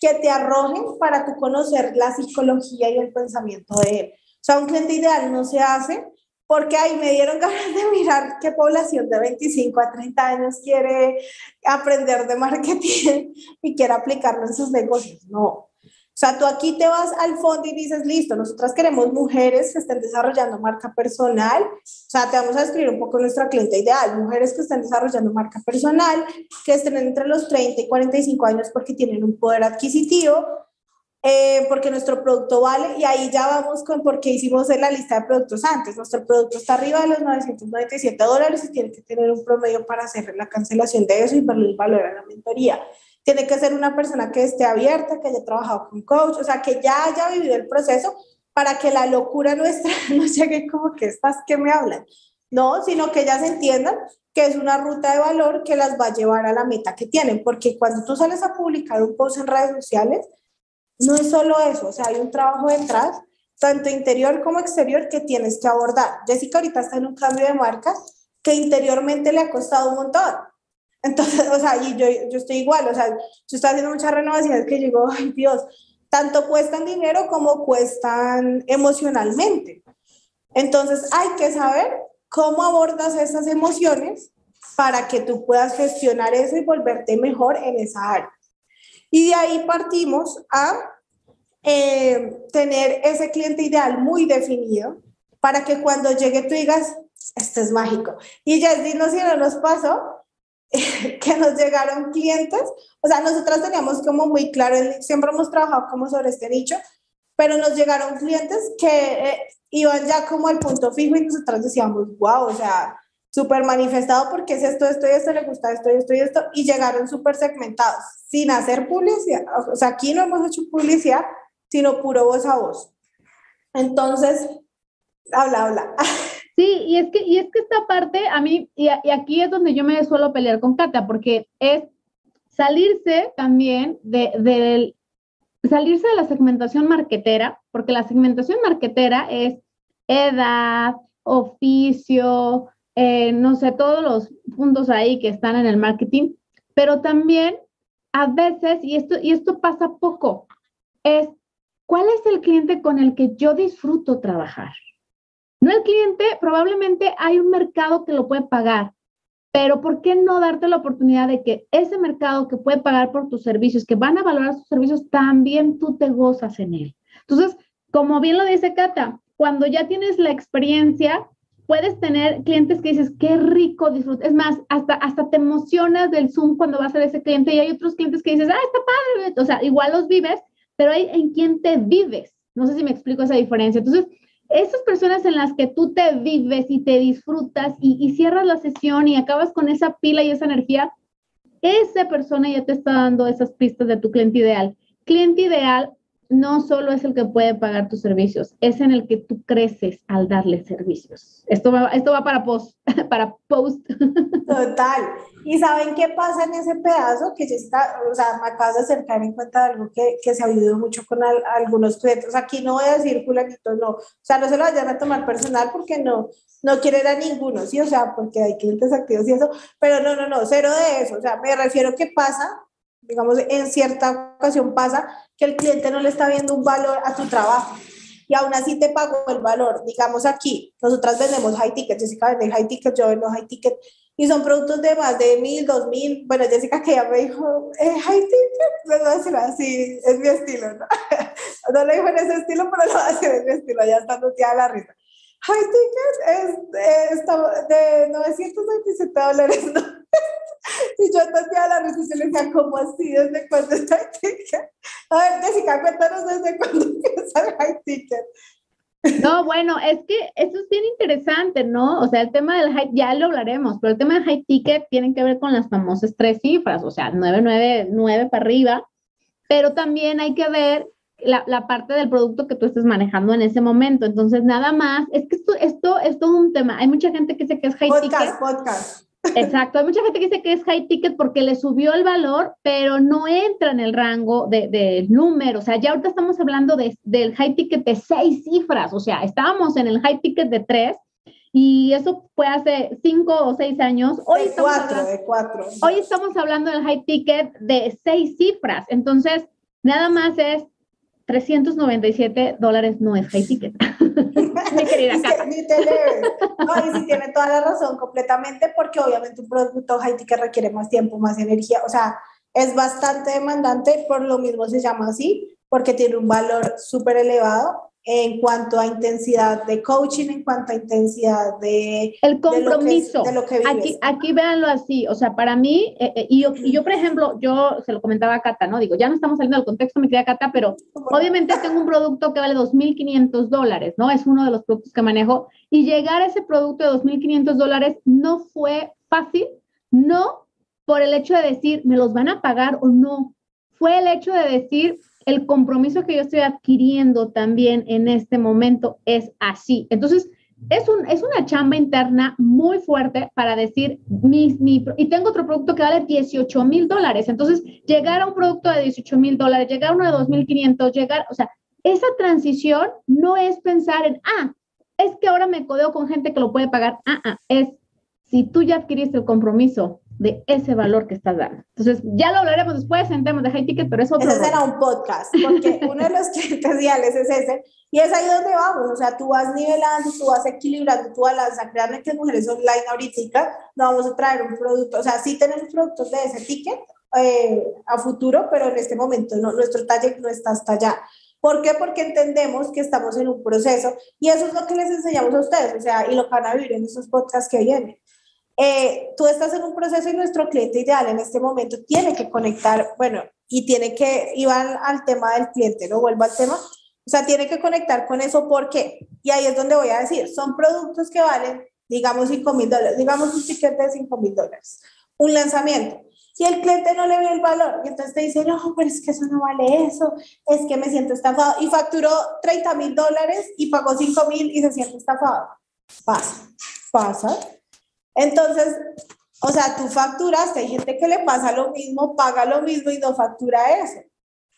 que te arrojen para tú conocer la psicología y el pensamiento de él. O sea, un cliente ideal no se hace porque ahí me dieron ganas de mirar qué población de 25 a 30 años quiere aprender de marketing y quiere aplicarlo en sus negocios. No, o sea, tú aquí te vas al fondo y dices, listo, nosotras queremos mujeres que estén desarrollando marca personal. O sea, te vamos a describir un poco nuestra cliente ideal, mujeres que estén desarrollando marca personal, que estén entre los 30 y 45 años porque tienen un poder adquisitivo, eh, porque nuestro producto vale, y ahí ya vamos con por qué hicimos la lista de productos antes. Nuestro producto está arriba de los 997 dólares y tiene que tener un promedio para hacer la cancelación de eso y darle el valor a la mentoría. Tiene que ser una persona que esté abierta, que haya trabajado con coach, o sea, que ya haya vivido el proceso para que la locura nuestra no llegue como que estas que me hablan. No, sino que ellas entiendan que es una ruta de valor que las va a llevar a la meta que tienen, porque cuando tú sales a publicar un post en redes sociales, no es solo eso, o sea, hay un trabajo detrás, tanto interior como exterior, que tienes que abordar. Jessica ahorita está en un cambio de marca que interiormente le ha costado un montón. Entonces, o sea, y yo, yo estoy igual, o sea, yo estoy haciendo muchas renovaciones que digo, ay Dios, tanto cuestan dinero como cuestan emocionalmente. Entonces, hay que saber cómo abordas esas emociones para que tú puedas gestionar eso y volverte mejor en esa área. Y de ahí partimos a eh, tener ese cliente ideal muy definido para que cuando llegue tú digas, esto es mágico. Y ya no si no nos pasó, que nos llegaron clientes, o sea, nosotras teníamos como muy claro, siempre hemos trabajado como sobre este nicho, pero nos llegaron clientes que eh, iban ya como al punto fijo y nosotras decíamos, wow, o sea, súper manifestado porque es esto, esto y esto, le gusta esto y esto y esto, y llegaron súper segmentados, sin hacer publicidad, o sea, aquí no hemos hecho publicidad, sino puro voz a voz. Entonces, habla, habla. Sí, y es que, y es que esta parte a mí, y, aquí es donde yo me suelo pelear con Cata, porque es salirse también de, del, salirse de la segmentación marquetera, porque la segmentación marquetera es edad, oficio, eh, no sé, todos los puntos ahí que están en el marketing, pero también a veces, y esto, y esto pasa poco, es cuál es el cliente con el que yo disfruto trabajar. No el cliente, probablemente hay un mercado que lo puede pagar, pero ¿por qué no darte la oportunidad de que ese mercado que puede pagar por tus servicios, que van a valorar tus servicios, también tú te gozas en él? Entonces, como bien lo dice Cata, cuando ya tienes la experiencia, puedes tener clientes que dices, qué rico disfrutar. Es más, hasta, hasta te emocionas del Zoom cuando vas a ver ese cliente y hay otros clientes que dices, ah, está padre. O sea, igual los vives, pero hay en quién te vives. No sé si me explico esa diferencia. Entonces, esas personas en las que tú te vives y te disfrutas y, cierras la sesión y acabas con esa pila y esa energía, esa persona ya te está dando esas pistas de tu cliente ideal. Cliente ideal no solo es el que puede pagar tus servicios, es en el que tú creces al darle servicios. Esto va, esto va para post, para post. Total. ¿Y saben qué pasa en ese pedazo? Que ya está, o sea, me acabas de acercar en cuenta de algo que, que se ha vivido mucho con algunos clientes. Aquí no voy a decir fulanito, no. O sea, no se lo vayan a tomar personal porque no, no quieren a ninguno, ¿sí? O sea, porque hay clientes activos y eso. Pero no, no, no, cero de eso. O sea, me refiero que pasa digamos, en cierta ocasión pasa que el cliente no le está viendo un valor a tu trabajo y aún así te pagó el valor. Digamos aquí, nosotras vendemos high ticket, Jessica vende high ticket, yo vendo high ticket y son productos de más de mil, dos mil. Bueno, Jessica que ya me dijo, eh, high ticket, me lo decir así, es mi estilo, ¿no? no lo dijo en ese estilo, pero lo decir en mi estilo, ya está noteada la risa. High ticket es, es de 927 dólares, ¿no? Y yo a la y le decía, ¿cómo así? ¿Desde cuándo es high ticket? A ver, Jessica, cuéntanos desde cuándo empieza el high ticket. No, bueno, es que eso es bien interesante, ¿no? O sea, el tema del high, ya lo hablaremos, pero el tema del high ticket tiene que ver con las famosas tres cifras, o sea, 999 para arriba, pero también hay que ver la, la, parte del producto que tú estés manejando en ese momento. Entonces, nada más, es que esto, esto es todo un tema. Hay mucha gente que dice que es high ticket. Podcast, podcast. Exacto, hay mucha gente que dice que es high ticket porque le subió el valor, pero no entra en el rango de, de número. O sea, ya ahorita estamos hablando de, del high ticket de seis cifras, o sea, estábamos en el high ticket de tres y eso fue hace cinco o seis años. Hoy de cuatro, de cuatro. Hoy estamos hablando del high ticket de seis cifras, entonces nada más es 397 dólares no es high ticket. Mi querida Cata. Ni te no, y sí tiene toda la razón completamente porque obviamente un producto high ticket requiere más tiempo, más energía, o sea, es bastante demandante, por lo mismo se llama así, porque tiene un valor súper elevado en cuanto a intensidad de coaching, en cuanto a intensidad de... El compromiso. De lo que, aquí, aquí véanlo así, o sea, para mí, eh, eh, y, yo, y, yo, por ejemplo, yo se lo comentaba a Cata, ¿no? Digo, ya no estamos saliendo del contexto, me queda Cata, pero obviamente tengo un producto que vale 2.500 dólares, ¿no? Es uno de los productos que manejo, y llegar a ese producto de 2.500 dólares no fue fácil, no por el hecho de decir, me los van a pagar o no, fue el hecho de decir, el compromiso que yo estoy adquiriendo también en este momento es así. Entonces, es, un, es una chamba interna muy fuerte para decir, mi, y tengo otro producto que vale 18 mil dólares. Entonces, llegar a un producto de 18 mil dólares, llegar a uno de 2.500, llegar, o sea, esa transición no es pensar en, ah, es que ahora me codeo con gente que lo puede pagar. Ah, ah, es si tú ya adquiriste el compromiso de ese valor que estás dando. Entonces, ya lo hablaremos después en temas de high ticket, pero es otro. Ese será un podcast, porque uno de los clientes ideales es ese, y es ahí donde vamos, o sea, tú vas nivelando, tú vas equilibrando tu balanza, créanme que mujeres online ahorita no vamos a traer un producto, o sea, sí tenemos productos de ese ticket eh, a futuro, pero en este momento no, nuestro talle no está hasta allá. ¿Por qué? Porque entendemos que estamos en un proceso y eso es lo que les enseñamos a ustedes, o sea, y lo van a vivir en esos podcasts que vienen. Eh, tú estás en un proceso y nuestro cliente ideal en este momento tiene que conectar, bueno, y tiene que, ir al, tema del cliente, ¿no? Vuelvo al tema, o sea, tiene que conectar con eso, ¿por qué? Y ahí es donde voy a decir, son productos que valen, digamos, 5 mil dólares, digamos un ticket de 5 mil dólares, un lanzamiento. Y el cliente no le ve el valor, y entonces te dice, no, pero es que eso no vale eso, es que me siento estafado. Y facturó 30 mil dólares y pagó 5 mil y se siente estafado. Pasa, pasa. Entonces, o sea, tú facturas, hay gente que le pasa lo mismo, paga lo mismo y no factura eso.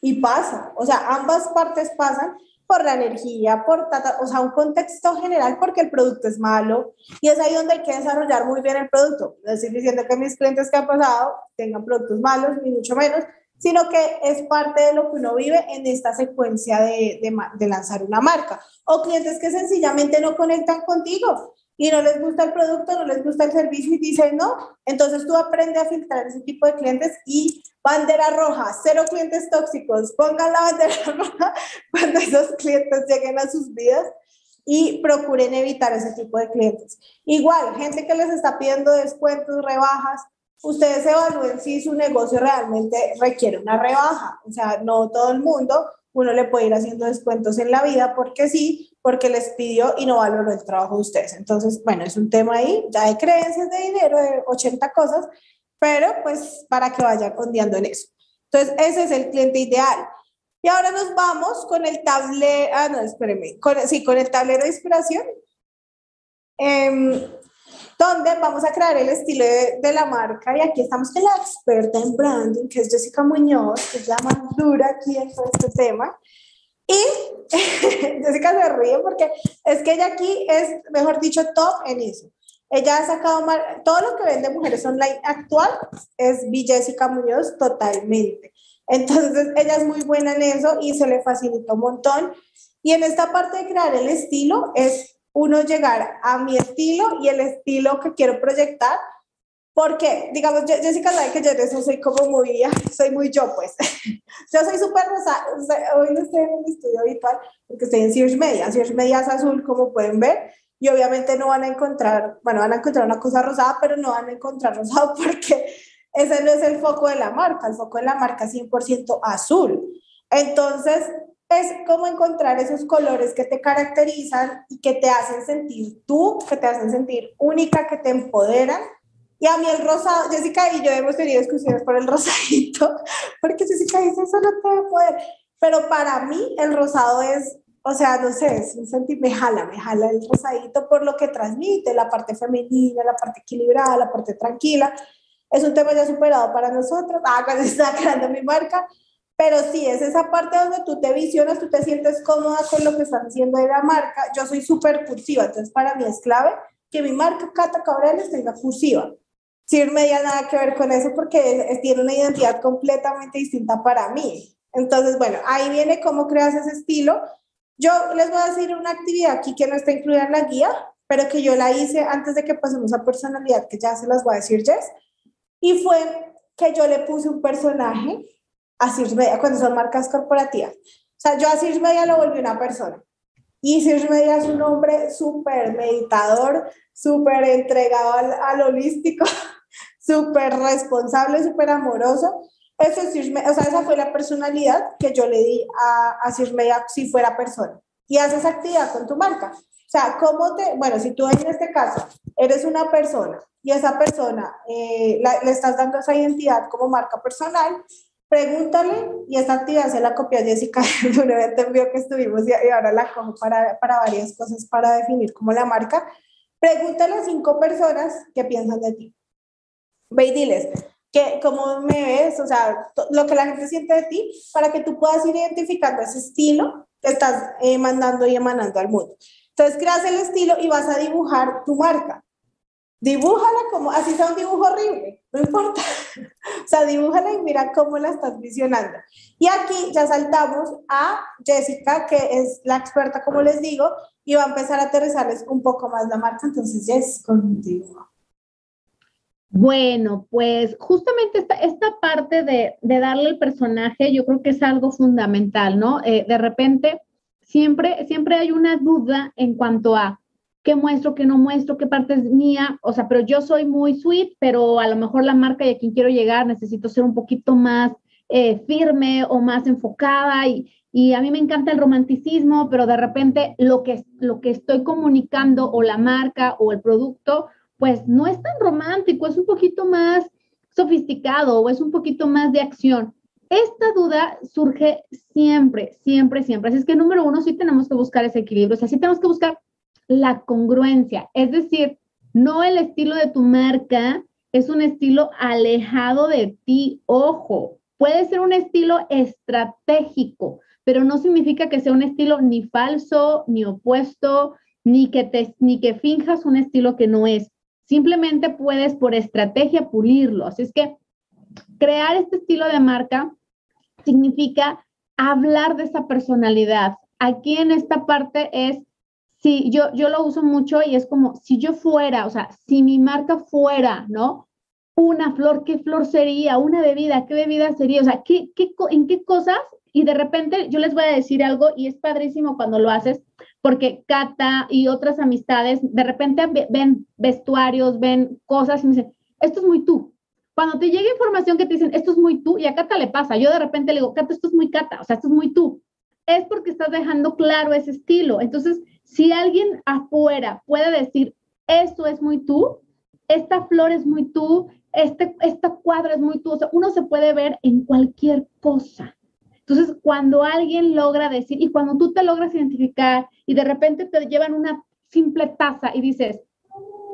Y pasa, o sea, ambas partes pasan por la energía, por, o sea, un contexto general porque el producto es malo y es ahí donde hay que desarrollar muy bien el producto. No estoy diciendo que mis clientes que han pasado tengan productos malos, ni mucho menos, sino que es parte de lo que uno vive en esta secuencia de, de, de lanzar una marca. O clientes que sencillamente no conectan contigo y no les gusta el producto, no les gusta el servicio y dicen no. Entonces tú aprendes a filtrar ese tipo de clientes y bandera roja, cero clientes tóxicos, pongan la bandera roja cuando esos clientes lleguen a sus vidas y procuren evitar ese tipo de clientes. Igual, gente que les está pidiendo descuentos, rebajas, ustedes evalúen si su negocio realmente requiere una rebaja. O sea, no todo el mundo, uno le puede ir haciendo descuentos en la vida porque sí, porque les pidió y no valoró el trabajo de ustedes. Entonces, bueno, es un tema ahí, ya hay creencias de dinero, de 80 cosas, pero pues para que vayan ondeando en eso. Entonces, ese es el cliente ideal. Y ahora nos vamos con el tablero, ah, no, espérenme, con, sí, con el tablero de inspiración. Eh, donde vamos a crear el estilo de, la marca y aquí estamos con la experta en branding, que es Jessica Muñoz, que es la más dura aquí en todo este tema. Y Jessica se ríe porque es que ella aquí es, mejor dicho, top en eso. Ella ha sacado todo lo que vende mujeres online actual es Jessica Muñoz totalmente. Entonces, ella es muy buena en eso y se le facilita un montón. Y en esta parte de crear el estilo es uno llegar a mi estilo y el estilo que quiero proyectar, porque, digamos, Jessica sabe que yo en eso soy como muy, soy muy yo, pues. yo soy súper rosa, hoy no estoy en el estudio habitual, porque estoy en Sears Media. Sears Media es azul, como pueden ver, y obviamente no van a encontrar, bueno, van a encontrar una cosa rosada, pero no van a encontrar rosado porque ese no es el foco de la marca, el foco de la marca es 100% azul. Entonces, es como encontrar esos colores que te caracterizan y que te hacen sentir tú, que te hacen sentir única, que te empoderan. Y a mí el rosado, Jessica y yo hemos tenido discusiones por el rosadito, porque Jessica dice, eso no te va a poder. Pero para mí el rosado es, o sea, no sé, es un sentir, me jala, me jala el rosadito por lo que transmite, la parte femenina, la parte equilibrada, la parte tranquila. Es un tema ya superado para nosotros. Ah, cuando estaba creando mi marca, pero sí, es esa parte donde tú te visionas, tú te sientes cómoda con lo que están haciendo de la marca. Yo soy súper cursiva, entonces para mí es clave que mi marca Cata Cabrales tenga cursiva. Sir Media nada que ver con eso porque tiene una identidad completamente distinta para mí. Entonces, bueno, ahí viene cómo creas ese estilo. Yo les voy a decir una actividad aquí que no está incluida en la guía, pero que yo la hice antes de que pasemos a personalidad, que ya se las voy a decir Jess. Y fue que yo le puse un personaje a Sears Media cuando son marcas corporativas. O sea, yo a Sears Media lo volví una persona. Y Sears Media es un hombre súper meditador, súper entregado al, holístico, súper responsable, súper amoroso. Eso es o sea, esa fue la personalidad que yo le di a, a Sears Media si fuera persona. Y haces actividad con tu marca. O sea, ¿cómo te, bueno, si tú en este caso eres una persona y esa persona eh, le estás dando esa identidad como marca personal, pregúntale, y esta actividad se la copió Jessica de un evento en vivo que estuvimos y, ahora la cojo para, para varias cosas para definir como la marca. Pregúntale a cinco personas qué piensan de ti. Ve y diles, que, ¿cómo me ves? O sea, lo que la gente siente de ti para que tú puedas ir identificando ese estilo que estás eh, mandando y emanando al mundo. Entonces, creas el estilo y vas a dibujar tu marca. Dibújala como, así sea un dibujo horrible, no importa. o sea, dibújala y mira cómo la estás visionando. Y aquí ya saltamos a Jessica, que es la experta, como les digo, y va a empezar a aterrizarles un poco más la marca. Entonces, Jess, contigo. Bueno, pues justamente esta, esta parte de, de, darle el personaje, yo creo que es algo fundamental, ¿no? Eh, de repente, siempre, siempre hay una duda en cuanto a qué muestro, qué no muestro, qué parte es mía, o sea, pero yo soy muy sweet, pero a lo mejor la marca y a quien quiero llegar necesito ser un poquito más eh, firme o más enfocada y, y, a mí me encanta el romanticismo, pero de repente lo que, lo que estoy comunicando o la marca o el producto, pues no es tan romántico, es un poquito más sofisticado o es un poquito más de acción. Esta duda surge siempre, siempre, siempre. Así es que número uno, sí tenemos que buscar ese equilibrio, o sea, sí tenemos que buscar la congruencia, es decir, no el estilo de tu marca es un estilo alejado de ti, ojo, puede ser un estilo estratégico, pero no significa que sea un estilo ni falso, ni opuesto, ni que, te, ni que finjas un estilo que no es. Simplemente puedes por estrategia pulirlo. Así es que crear este estilo de marca significa hablar de esa personalidad. Aquí en esta parte es, si yo, yo lo uso mucho y es como si yo fuera, o sea, si mi marca fuera, ¿no? Una flor, ¿qué flor sería? Una bebida, ¿qué bebida sería? O sea, ¿qué, qué, ¿en qué cosas? Y de repente yo les voy a decir algo y es padrísimo cuando lo haces, porque Cata y otras amistades de repente ven vestuarios, ven cosas y me dicen, esto es muy tú. Cuando te llega información que te dicen, esto es muy tú, y a Cata le pasa, yo de repente le digo, Cata, esto es muy Cata, o sea, esto es muy tú. Es porque estás dejando claro ese estilo. Entonces, si alguien afuera puede decir, esto es muy tú, esta flor es muy tú, este, esta cuadro es muy tú, o sea, uno se puede ver en cualquier cosa. Entonces, cuando alguien logra decir, y cuando tú te logras identificar y de repente te llevan una simple taza y dices,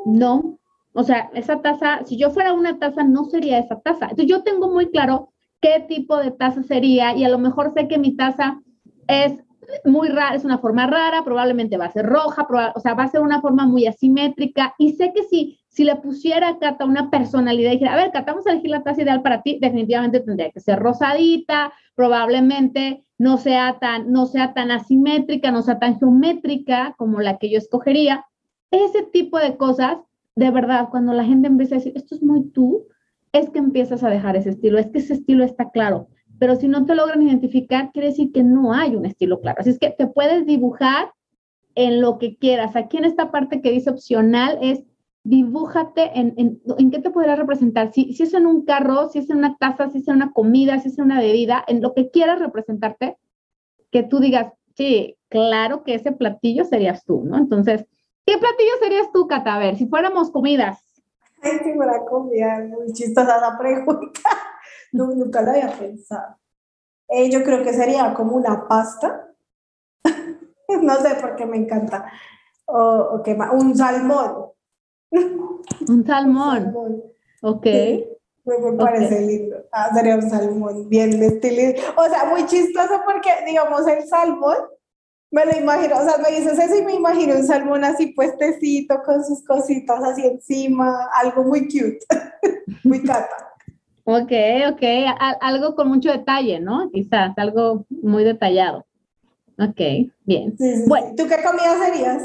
no, o sea, esa taza, si yo fuera una taza, no sería esa taza. Entonces yo tengo muy claro qué tipo de taza sería y a lo mejor sé que mi taza es muy rara, es una forma rara, probablemente va a ser roja, o sea, va a ser una forma muy asimétrica y sé que si, si le pusiera a Cata una personalidad y dijera, a ver, Cata, vamos a elegir la taza ideal para ti, definitivamente tendría que ser rosadita, probablemente no sea tan, no sea tan asimétrica, no sea tan geométrica como la que yo escogería. Ese tipo de cosas de verdad, cuando la gente empieza a decir, esto es muy tú, es que empiezas a dejar ese estilo, es que ese estilo está claro. Pero si no te logran identificar, quiere decir que no hay un estilo claro. Así es que te puedes dibujar en lo que quieras. Aquí en esta parte que dice opcional es dibújate en, en, en qué te podrás representar. Si, si es en un carro, si es en una taza, si es en una comida, si es en una bebida, en lo que quieras representarte, que tú digas, sí, claro que ese platillo serías tú, ¿no? Entonces, ¿Qué platillo serías tú, Cata? A ver, si fuéramos comidas. Ay, si fuera comida, muy chistosa la pregunta. Nunca lo había pensado. Eh, yo creo que sería como una pasta. no sé por qué me encanta. O, o qué más, un salmón. Un salmón. Ok. me parece lindo. Ah, sería un salmón bien estilizado. O sea, muy chistoso porque, digamos, el salmón me lo imagino, o sea, me dices eso y me imagino un salmón así puestecito con sus cositas así encima, algo muy cute, muy cata. Ok, ok, algo con mucho detalle, ¿no? Quizás, algo muy detallado. Ok, bien. bueno, ¿tú qué comida serías?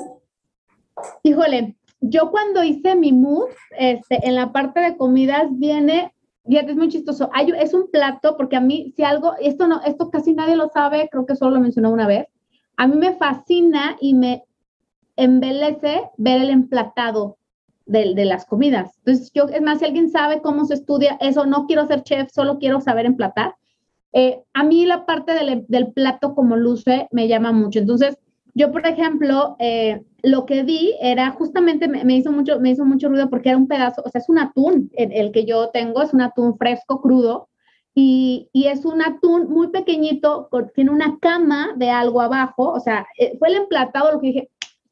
Híjole, yo cuando hice mi mood, este, en la parte de comidas viene, fíjate, es muy chistoso. Hay, es un plato, porque a mí, si algo, esto no, esto casi nadie lo sabe, creo que solo lo mencionó una vez a mí me fascina y me embelece ver el emplatado de, las comidas. Entonces, yo, es más, si alguien sabe cómo se estudia eso, no quiero ser chef, solo quiero saber emplatar. Eh, a mí la parte del, plato como luce me llama mucho. Entonces, yo, por ejemplo, eh, lo que vi era justamente, me, hizo mucho, me hizo mucho ruido porque era un pedazo, o sea, es un atún, el, que yo tengo, es un atún fresco, crudo, y, es un atún muy pequeñito, tiene una cama de algo abajo, o sea, eh, fue el emplatado lo que dije,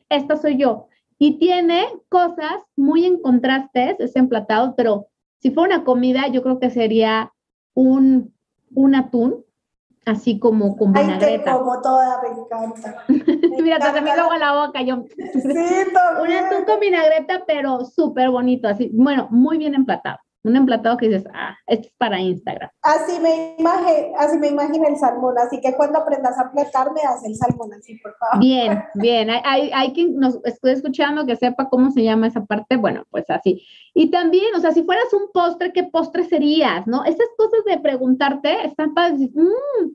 esta soy yo. Y tiene cosas muy en contrastes, ese emplatado, pero si fuera una comida, yo creo que sería un, un atún, así como con vinagreta. Ay, como toda, me encanta. Mira, te me agua la boca, yo. Sí, Un atún con vinagreta, pero súper bonito, así, bueno, muy bien emplatado un emplatado que dices, ah, esto es para Instagram. Así me imagino, así me imagino el salmón, así que cuando aprendas a platar me das el salmón así, por favor. Bien, bien, hay, hay quien nos esté escuchando que sepa cómo se llama esa parte, bueno, pues así. Y también, o sea, si fueras un postre, ¿qué postre serías? ¿No? Esas cosas de preguntarte están para decir, mmm,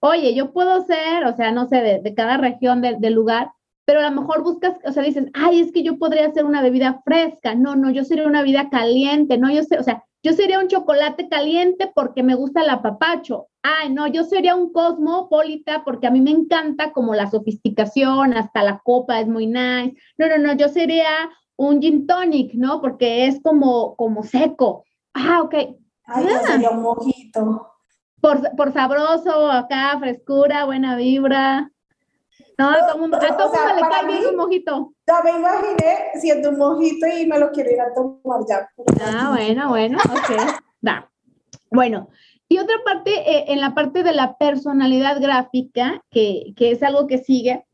oye, yo puedo ser, o sea, no sé, de, de cada región del lugar, pero a lo mejor buscas, o sea, dices, ay, es que yo podría hacer una bebida fresca. No, no, yo sería una bebida caliente, no, yo sé, o sea, yo sería un chocolate caliente porque me gusta el apapacho. Ay, no, yo sería un cosmopolita porque a mí me encanta como la sofisticación, hasta la copa es muy nice. No, no, no, yo sería un gin tonic, ¿no? Porque es como, como seco. Ah, ok. Ay, yo sería un mojito. Por, por sabroso, acá, frescura, buena vibra. No, todo mundo, a todo O sea, le mí- un mojito. Ya me imaginé siendo un mojito y me lo quiero ir a tomar ya. Ah, bueno, bueno, ok. Da. Bueno, y otra parte, eh, en la parte de la personalidad gráfica, que, que es algo que sigue,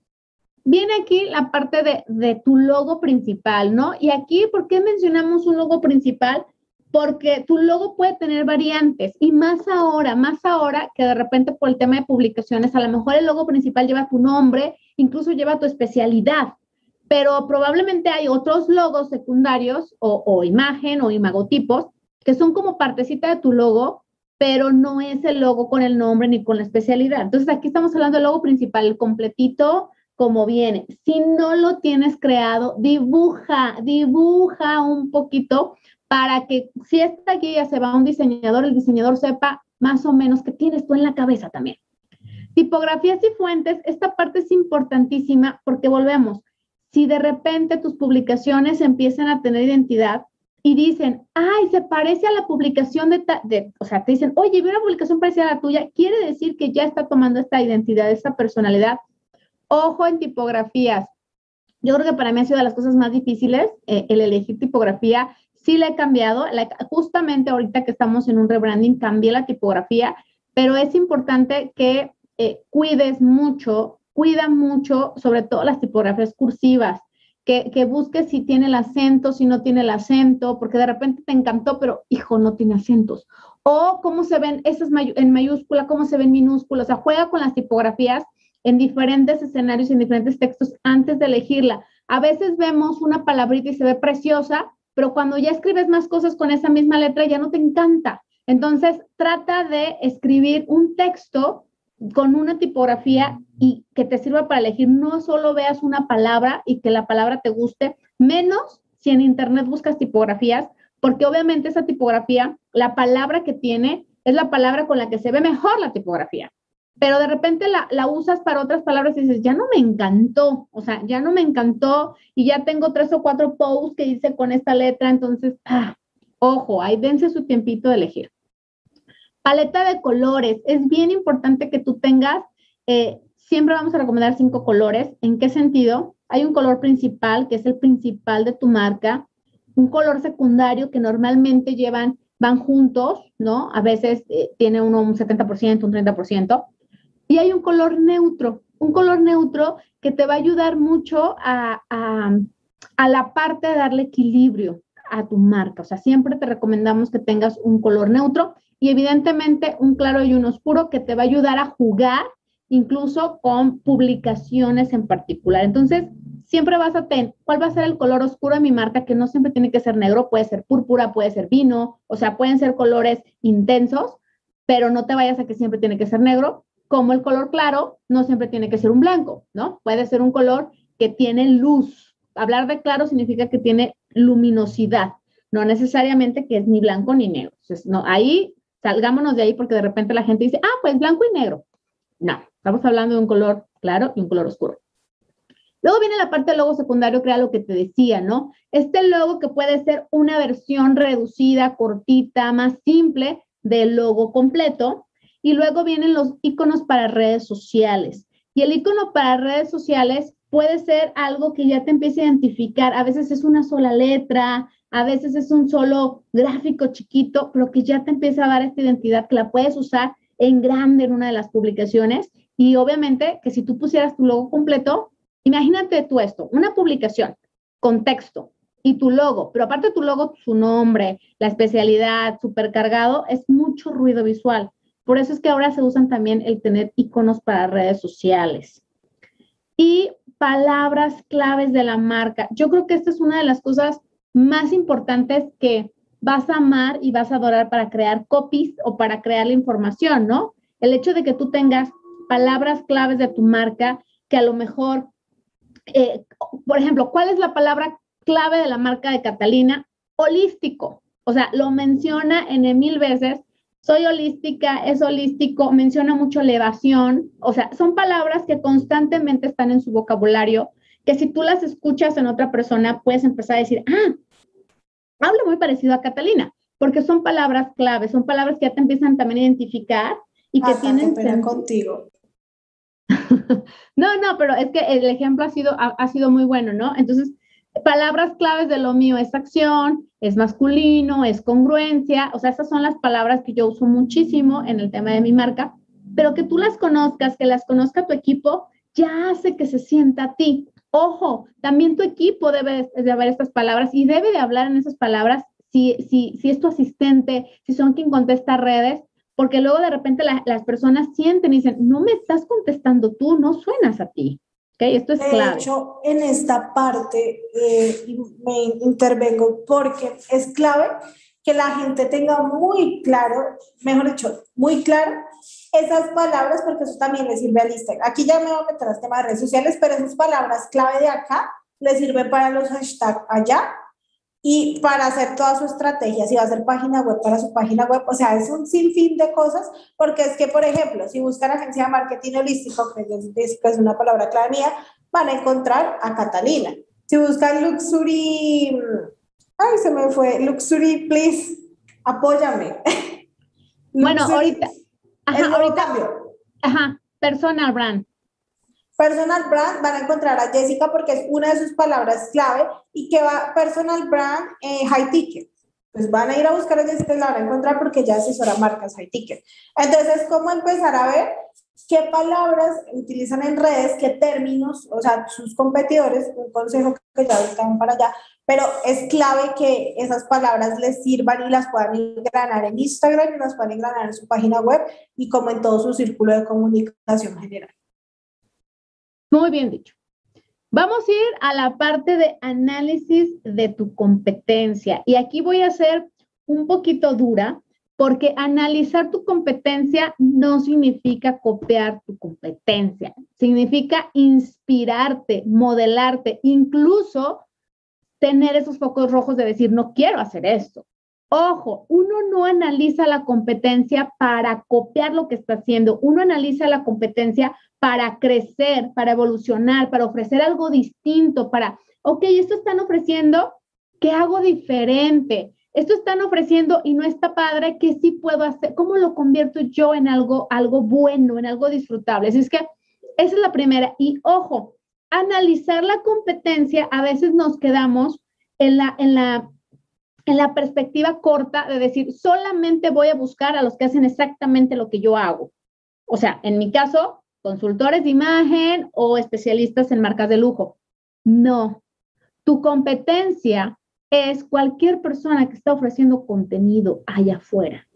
viene aquí la parte de, de tu logo principal, ¿no? Y aquí, ¿por qué mencionamos un logo principal? Porque tu logo puede tener variantes y más ahora, más ahora que de repente por el tema de publicaciones, a lo mejor el logo principal lleva tu nombre, incluso lleva tu especialidad, pero probablemente hay otros logos secundarios o, imagen o imagotipos que son como partecita de tu logo, pero no es el logo con el nombre ni con la especialidad. Entonces aquí estamos hablando del logo principal, el completito como viene. Si no lo tienes creado, dibuja, dibuja un poquito para que si esta guía se va a un diseñador, el diseñador sepa más o menos qué tienes tú en la cabeza también. Tipografías y fuentes, esta parte es importantísima porque volvemos, si de repente tus publicaciones empiezan a tener identidad y dicen, ay, se parece a la publicación de, de o sea, te dicen, oye, vi una publicación parecida a la tuya, quiere decir que ya está tomando esta identidad, esta personalidad. Ojo en tipografías. Yo creo que para mí ha sido de las cosas más difíciles eh, el elegir tipografía. Sí la he cambiado. la- justamente ahorita que estamos en un rebranding, cambié la tipografía, pero es importante que eh, cuides mucho, cuida mucho, sobre todo las tipografías cursivas, que, que busques si tiene el acento, si no tiene el acento, porque de repente te encantó, pero hijo, no tiene acentos. O cómo se ven esas mayu- en mayúscula, cómo se ven minúsculas. O sea, juega con las tipografías en diferentes escenarios en diferentes textos antes de elegirla. A veces vemos una palabrita y se ve preciosa, pero cuando ya escribes más cosas con esa misma letra ya no te encanta. Entonces, trata de escribir un texto con una tipografía y que te sirva para elegir. No solo veas una palabra y que la palabra te guste, menos si en internet buscas tipografías, porque obviamente esa tipografía, la palabra que tiene es la palabra con la que se ve mejor la tipografía. Pero de repente la, usas para otras palabras y dices, ya no me encantó, o sea, ya no me encantó y ya tengo tres o cuatro posts que hice con esta letra, entonces, ah, ojo, ahí dense su tiempito de elegir. Paleta de colores. Es bien importante que tú tengas, eh, siempre vamos a recomendar cinco colores. ¿En qué sentido? Hay un color principal, que es el principal de tu marca, un color secundario que normalmente llevan, van juntos, ¿no? A veces eh, tiene uno un 70%, un 30%. Y hay un color neutro, un color neutro que te va a ayudar mucho a, a, la parte de darle equilibrio a tu marca. O sea, siempre te recomendamos que tengas un color neutro y evidentemente un claro y un oscuro que te va a ayudar a jugar incluso con publicaciones en particular. Entonces, siempre vas a tener, ¿cuál va a ser el color oscuro de mi marca? Que no siempre tiene que ser negro, puede ser púrpura, puede ser vino, o sea, pueden ser colores intensos, pero no te vayas a que siempre tiene que ser negro, como el color claro no siempre tiene que ser un blanco, ¿no? Puede ser un color que tiene luz. Hablar de claro significa que tiene luminosidad, no necesariamente que es ni blanco ni negro. Entonces, no, ahí salgámonos de ahí porque de repente la gente dice, ah, pues blanco y negro. No, estamos hablando de un color claro y un color oscuro. Luego viene la parte del logo secundario, era lo que te decía, ¿no? Este logo que puede ser una versión reducida, cortita, más simple del logo completo. Y luego vienen los iconos para redes sociales. Y el icono para redes sociales puede ser algo que ya te empiece a identificar. A veces es una sola letra, a veces es un solo gráfico chiquito, pero que ya te empieza a dar esta identidad que la puedes usar en grande en una de las publicaciones. Y obviamente que si tú pusieras tu logo completo, imagínate tú esto, una publicación con texto y tu logo, pero aparte tu logo, su nombre, la especialidad, supercargado, es mucho ruido visual. Por eso es que ahora se usan también el tener iconos para redes sociales. Y palabras claves de la marca. Yo creo que esta es una de las cosas más importantes que vas a amar y vas a adorar para crear copies o para crear la información, ¿no? El hecho de que tú tengas palabras claves de tu marca que a lo mejor, eh, por ejemplo, ¿cuál es la palabra clave de la marca de Catalina? Holístico. O sea, lo menciona en mil veces. Soy holística, es holístico, menciona mucho elevación. O sea, son palabras que constantemente están en su vocabulario, que si tú las escuchas en otra persona, puedes empezar a decir, ah, habla muy parecido a Catalina, porque son palabras claves, son palabras que ya te empiezan también a identificar y que Hasta tienen pena contigo. no, no, pero es que el ejemplo ha sido, ha, sido muy bueno, ¿no? Entonces, palabras claves de lo mío es acción, es masculino, es congruencia, o sea, esas son las palabras que yo uso muchísimo en el tema de mi marca, pero que tú las conozcas, que las conozca tu equipo, ya hace que se sienta a ti. Ojo, también tu equipo debe de ver estas palabras y debe de hablar en esas palabras si, si, si es tu asistente, si son quien contesta redes, porque luego de repente las personas sienten y dicen, no me estás contestando tú, no suenas a ti. ¿Okay? Esto es de clave. Hecho, en esta parte eh, me intervengo porque es clave que la gente tenga muy claro, mejor dicho, muy claro esas palabras, porque eso también le sirve al Instagram. Aquí ya me voy a meter al tema de redes sociales, pero esas palabras clave de acá le sirven para los hashtags allá y para hacer toda su estrategia, si va a hacer página web para su página web, o sea, es un sinfín de cosas, porque es que, por ejemplo, si buscan agencia de marketing holístico, que es una palabra clave mía, van a encontrar a Catalina. Si buscan luxury, ay, se me fue, luxury, please, apóyame. bueno, ahorita, ajá, ahorita, ajá, personal brand. Personal brand van a encontrar a Jessica porque es una de sus palabras clave y que va personal brand eh, high ticket. Pues van a ir a buscar a Jessica y la van a encontrar porque ya asesora marcas high ticket. Entonces, ¿cómo empezar a ver qué palabras utilizan en redes, qué términos, o sea, sus competidores, un consejo que ya están para allá, pero es clave que esas palabras les sirvan y las puedan engranar en Instagram y las puedan engranar en su página web y como en todo su círculo de comunicación general. Muy bien dicho. Vamos a ir a la parte de análisis de tu competencia. Y aquí voy a ser un poquito dura porque analizar tu competencia no significa copiar tu competencia, significa inspirarte, modelarte, incluso tener esos focos rojos de decir, no quiero hacer esto. Ojo, uno no analiza la competencia para copiar lo que está haciendo, uno analiza la competencia para crecer, para evolucionar, para ofrecer algo distinto, para, ok, esto están ofreciendo, ¿qué hago diferente? Esto están ofreciendo y no está padre, ¿qué sí puedo hacer? ¿Cómo lo convierto yo en algo, algo bueno, en algo disfrutable? Así es que esa es la primera. Y ojo, analizar la competencia, a veces nos quedamos en la, en la, en la perspectiva corta de decir, solamente voy a buscar a los que hacen exactamente lo que yo hago. O sea, en mi caso, consultores de imagen o especialistas en marcas de lujo. No, tu competencia es cualquier persona que está ofreciendo contenido allá afuera.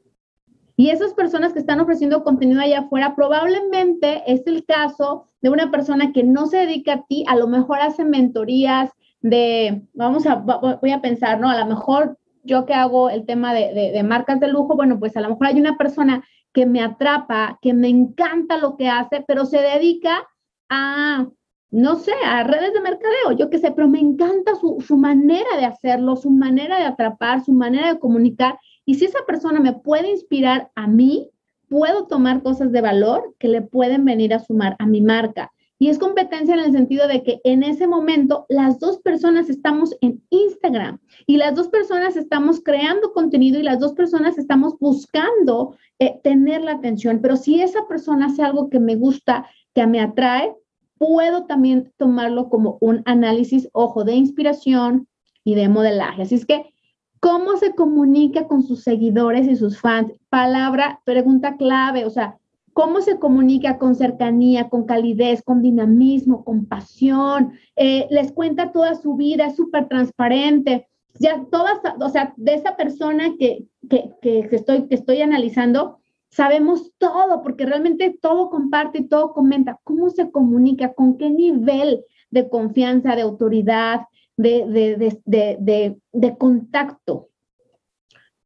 Y esas personas que están ofreciendo contenido allá afuera, probablemente es el caso de una persona que no se dedica a ti, a lo mejor hace mentorías de, vamos a, voy a pensar, ¿no? A lo mejor yo que hago el tema de, de marcas de lujo, bueno, pues a lo mejor hay una persona que me atrapa, que me encanta lo que hace, pero se dedica a, no sé, a redes de mercadeo, yo qué sé, pero me encanta su, su manera de hacerlo, su manera de atrapar, su manera de comunicar. Y si esa persona me puede inspirar a mí, puedo tomar cosas de valor que le pueden venir a sumar a mi marca. Y es competencia en el sentido de que en ese momento las dos personas estamos en Instagram y las dos personas estamos creando contenido y las dos personas estamos buscando eh, tener la atención. Pero si esa persona hace algo que me gusta, que me atrae, puedo también tomarlo como un análisis, ojo, de inspiración y de modelaje. Así es que, ¿cómo se comunica con sus seguidores y sus fans? Palabra, pregunta clave, o sea, cómo se comunica con cercanía, con calidez, con dinamismo, con pasión, eh, les cuenta toda su vida, es súper transparente. Ya todas, o sea, de esa persona que, que, que, estoy, que estoy analizando, sabemos todo, porque realmente todo comparte y todo comenta. ¿Cómo se comunica? ¿Con qué nivel de confianza, de autoridad, de, de, de, de contacto?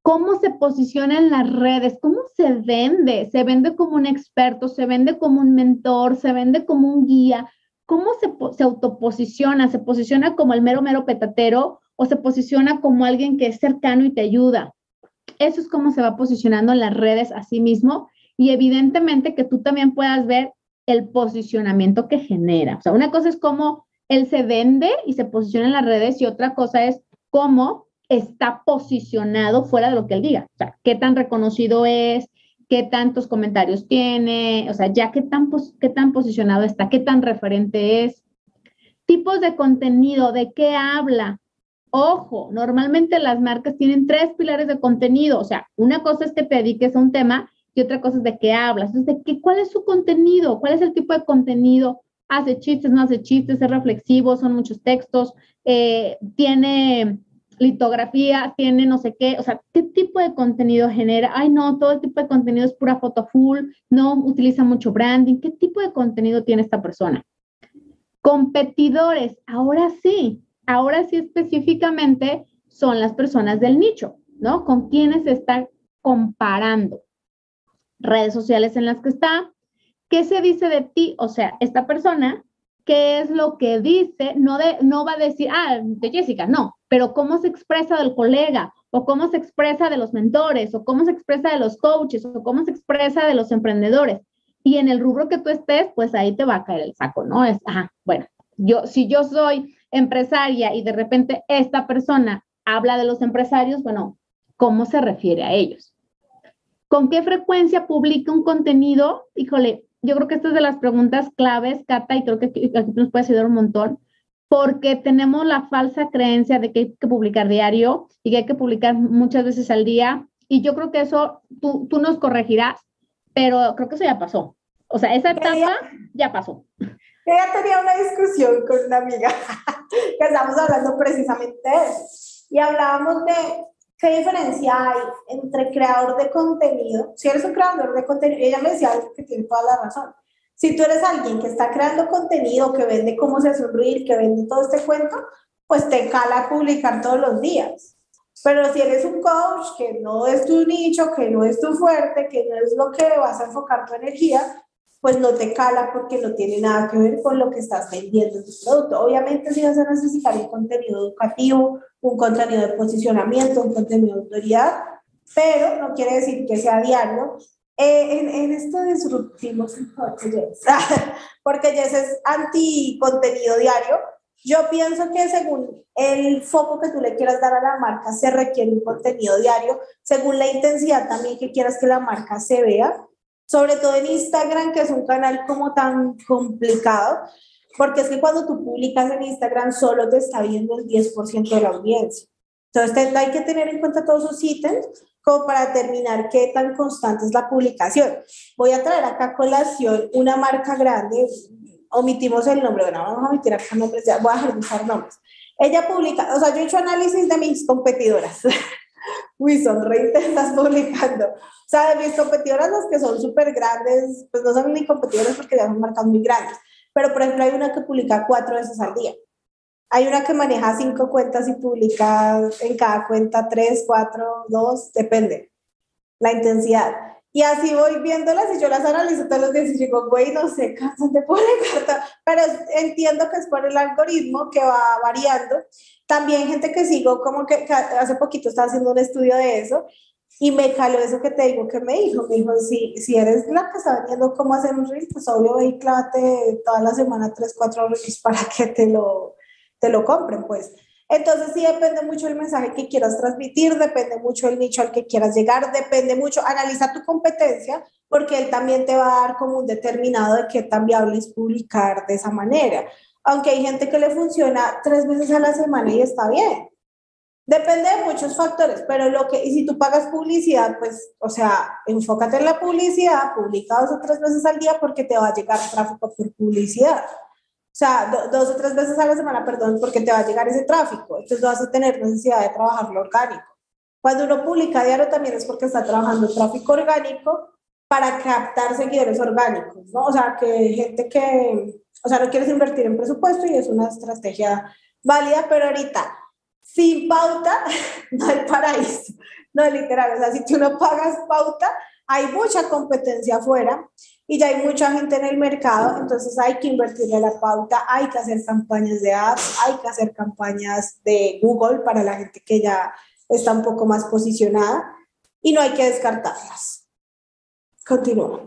Cómo se posiciona en las redes, cómo se vende, se vende como un experto, se vende como un mentor, se vende como un guía, cómo se, se autoposiciona, se posiciona como el mero, mero petatero o se posiciona como alguien que es cercano y te ayuda. Eso es cómo se va posicionando en las redes a sí mismo y evidentemente que tú también puedas ver el posicionamiento que genera. O sea, una cosa es cómo él se vende y se posiciona en las redes y otra cosa es cómo está posicionado fuera de lo que él diga. O sea, qué tan reconocido es, qué tantos comentarios tiene, o sea, ya qué tan, qué tan posicionado está, qué tan referente es. Tipos de contenido, de qué habla. Ojo, normalmente las marcas tienen tres pilares de contenido, o sea, una cosa es que te dediques a un tema y otra cosa es de qué hablas. Entonces, de qué, ¿cuál es su contenido? ¿Cuál es el tipo de contenido? ¿Hace chistes, no hace chistes, es reflexivo, son muchos textos, eh, tiene litografía, tiene no sé qué, o sea, ¿qué tipo de contenido genera? Ay, no, todo el tipo de contenido es pura foto full, no utiliza mucho branding, ¿qué tipo de contenido tiene esta persona? Competidores, ahora sí, ahora sí específicamente son las personas del nicho, ¿no? ¿Con quiénes se está comparando? Redes sociales en las que está, ¿qué se dice de ti? O sea, esta persona qué es lo que dice, no, de, no va a decir, ah, de Jessica, no, pero cómo se expresa del colega, o cómo se expresa de los mentores, o cómo se expresa de los coaches, o cómo se expresa de los emprendedores. Y en el rubro que tú estés, pues ahí te va a caer el saco, ¿no? Es, ajá, bueno, yo, si yo soy empresaria y de repente esta persona habla de los empresarios, bueno, ¿cómo se refiere a ellos? ¿Con qué frecuencia publica un contenido? Híjole, yo creo que esta es de las preguntas claves, Cata, y creo que aquí nos puede ayudar un montón, porque tenemos la falsa creencia de que hay que publicar diario y que hay que publicar muchas veces al día. Y yo creo que eso tú, tú nos corregirás, pero creo que eso ya pasó. O sea, esa etapa ya pasó. Ella tenía una discusión con una amiga que estábamos hablando precisamente de eso. Y hablábamos de ¿Qué diferencia hay entre creador de contenido? Si eres un creador de contenido, ella me decía que tiene toda la razón. Si tú eres alguien que está creando contenido, que vende cómo se hace que vende todo este cuento, pues te cala publicar todos los días. Pero si eres un coach que no es tu nicho, que no es tu fuerte, que no es lo que vas a enfocar tu energía, pues no te cala porque no tiene nada que ver con lo que estás vendiendo en tu producto. Obviamente si vas a necesitar un contenido educativo, un contenido de posicionamiento, un contenido de autoridad, pero no quiere decir que sea diario. Eh, en, en, esto disruptivos, porque Jess es anti contenido diario, yo pienso que según el foco que tú le quieras dar a la marca, se requiere un contenido diario, según la intensidad también que quieras que la marca se vea, sobre todo en Instagram, que es un canal como tan complicado, porque es que cuando tú publicas en Instagram solo te está viendo el 10% de la audiencia. Entonces hay que tener en cuenta todos esos ítems como para determinar qué tan constante es la publicación. Voy a traer acá colación una marca grande, omitimos el nombre, bueno, vamos a omitir acá nombres, ya voy a dejar nombres. Ella publica, o sea, yo he hecho análisis de mis competidoras. Uy, son re intensas publicando. O sea, de mis competidoras, las que son súper grandes, pues no son ni competidoras porque ya son marcas muy grandes pero, por ejemplo, hay una que publica cuatro veces al día. Hay una que maneja cinco cuentas y publica en cada cuenta tres, cuatro, dos, depende la intensidad. Y así voy viéndolas y yo las analizo todos los días y digo, güey, no sé, cansan de publicar, pero entiendo que es por el algoritmo que va variando. También gente que sigo, como que hace poquito estaba haciendo un estudio de eso y me caló eso que te digo que me dijo. Me dijo, si, si eres la que está viendo cómo hacer un reel, pues obvio ve y clávate toda la semana tres, cuatro reels para que te lo, te lo compren, pues. Entonces sí depende mucho el mensaje que quieras transmitir, depende mucho el nicho al que quieras llegar, depende mucho, analiza tu competencia, porque él también te va a dar como un determinado de qué tan viable es publicar de esa manera. Aunque hay gente que le funciona tres veces a la semana y está bien Depende de muchos factores, pero lo que, y si tú pagas publicidad, pues, o sea, enfócate en la publicidad, publica dos o tres veces al día porque te va a llegar tráfico por publicidad. O sea, dos o tres veces a la semana, perdón, porque te va a llegar ese tráfico. Entonces vas a tener necesidad de trabajar lo orgánico. Cuando uno publica diario también es porque está trabajando tráfico orgánico para captar seguidores orgánicos, ¿no? O sea, que gente que, o sea, no quieres invertir en presupuesto y es una estrategia válida, pero ahorita sin pauta no hay paraíso. No, literal, o sea, si tú no pagas pauta, hay mucha competencia afuera y ya hay mucha gente en el mercado, entonces hay que invertirle la pauta, hay que hacer campañas de ads, hay que hacer campañas de Google para la gente que ya está un poco más posicionada y no hay que descartarlas. Continúo.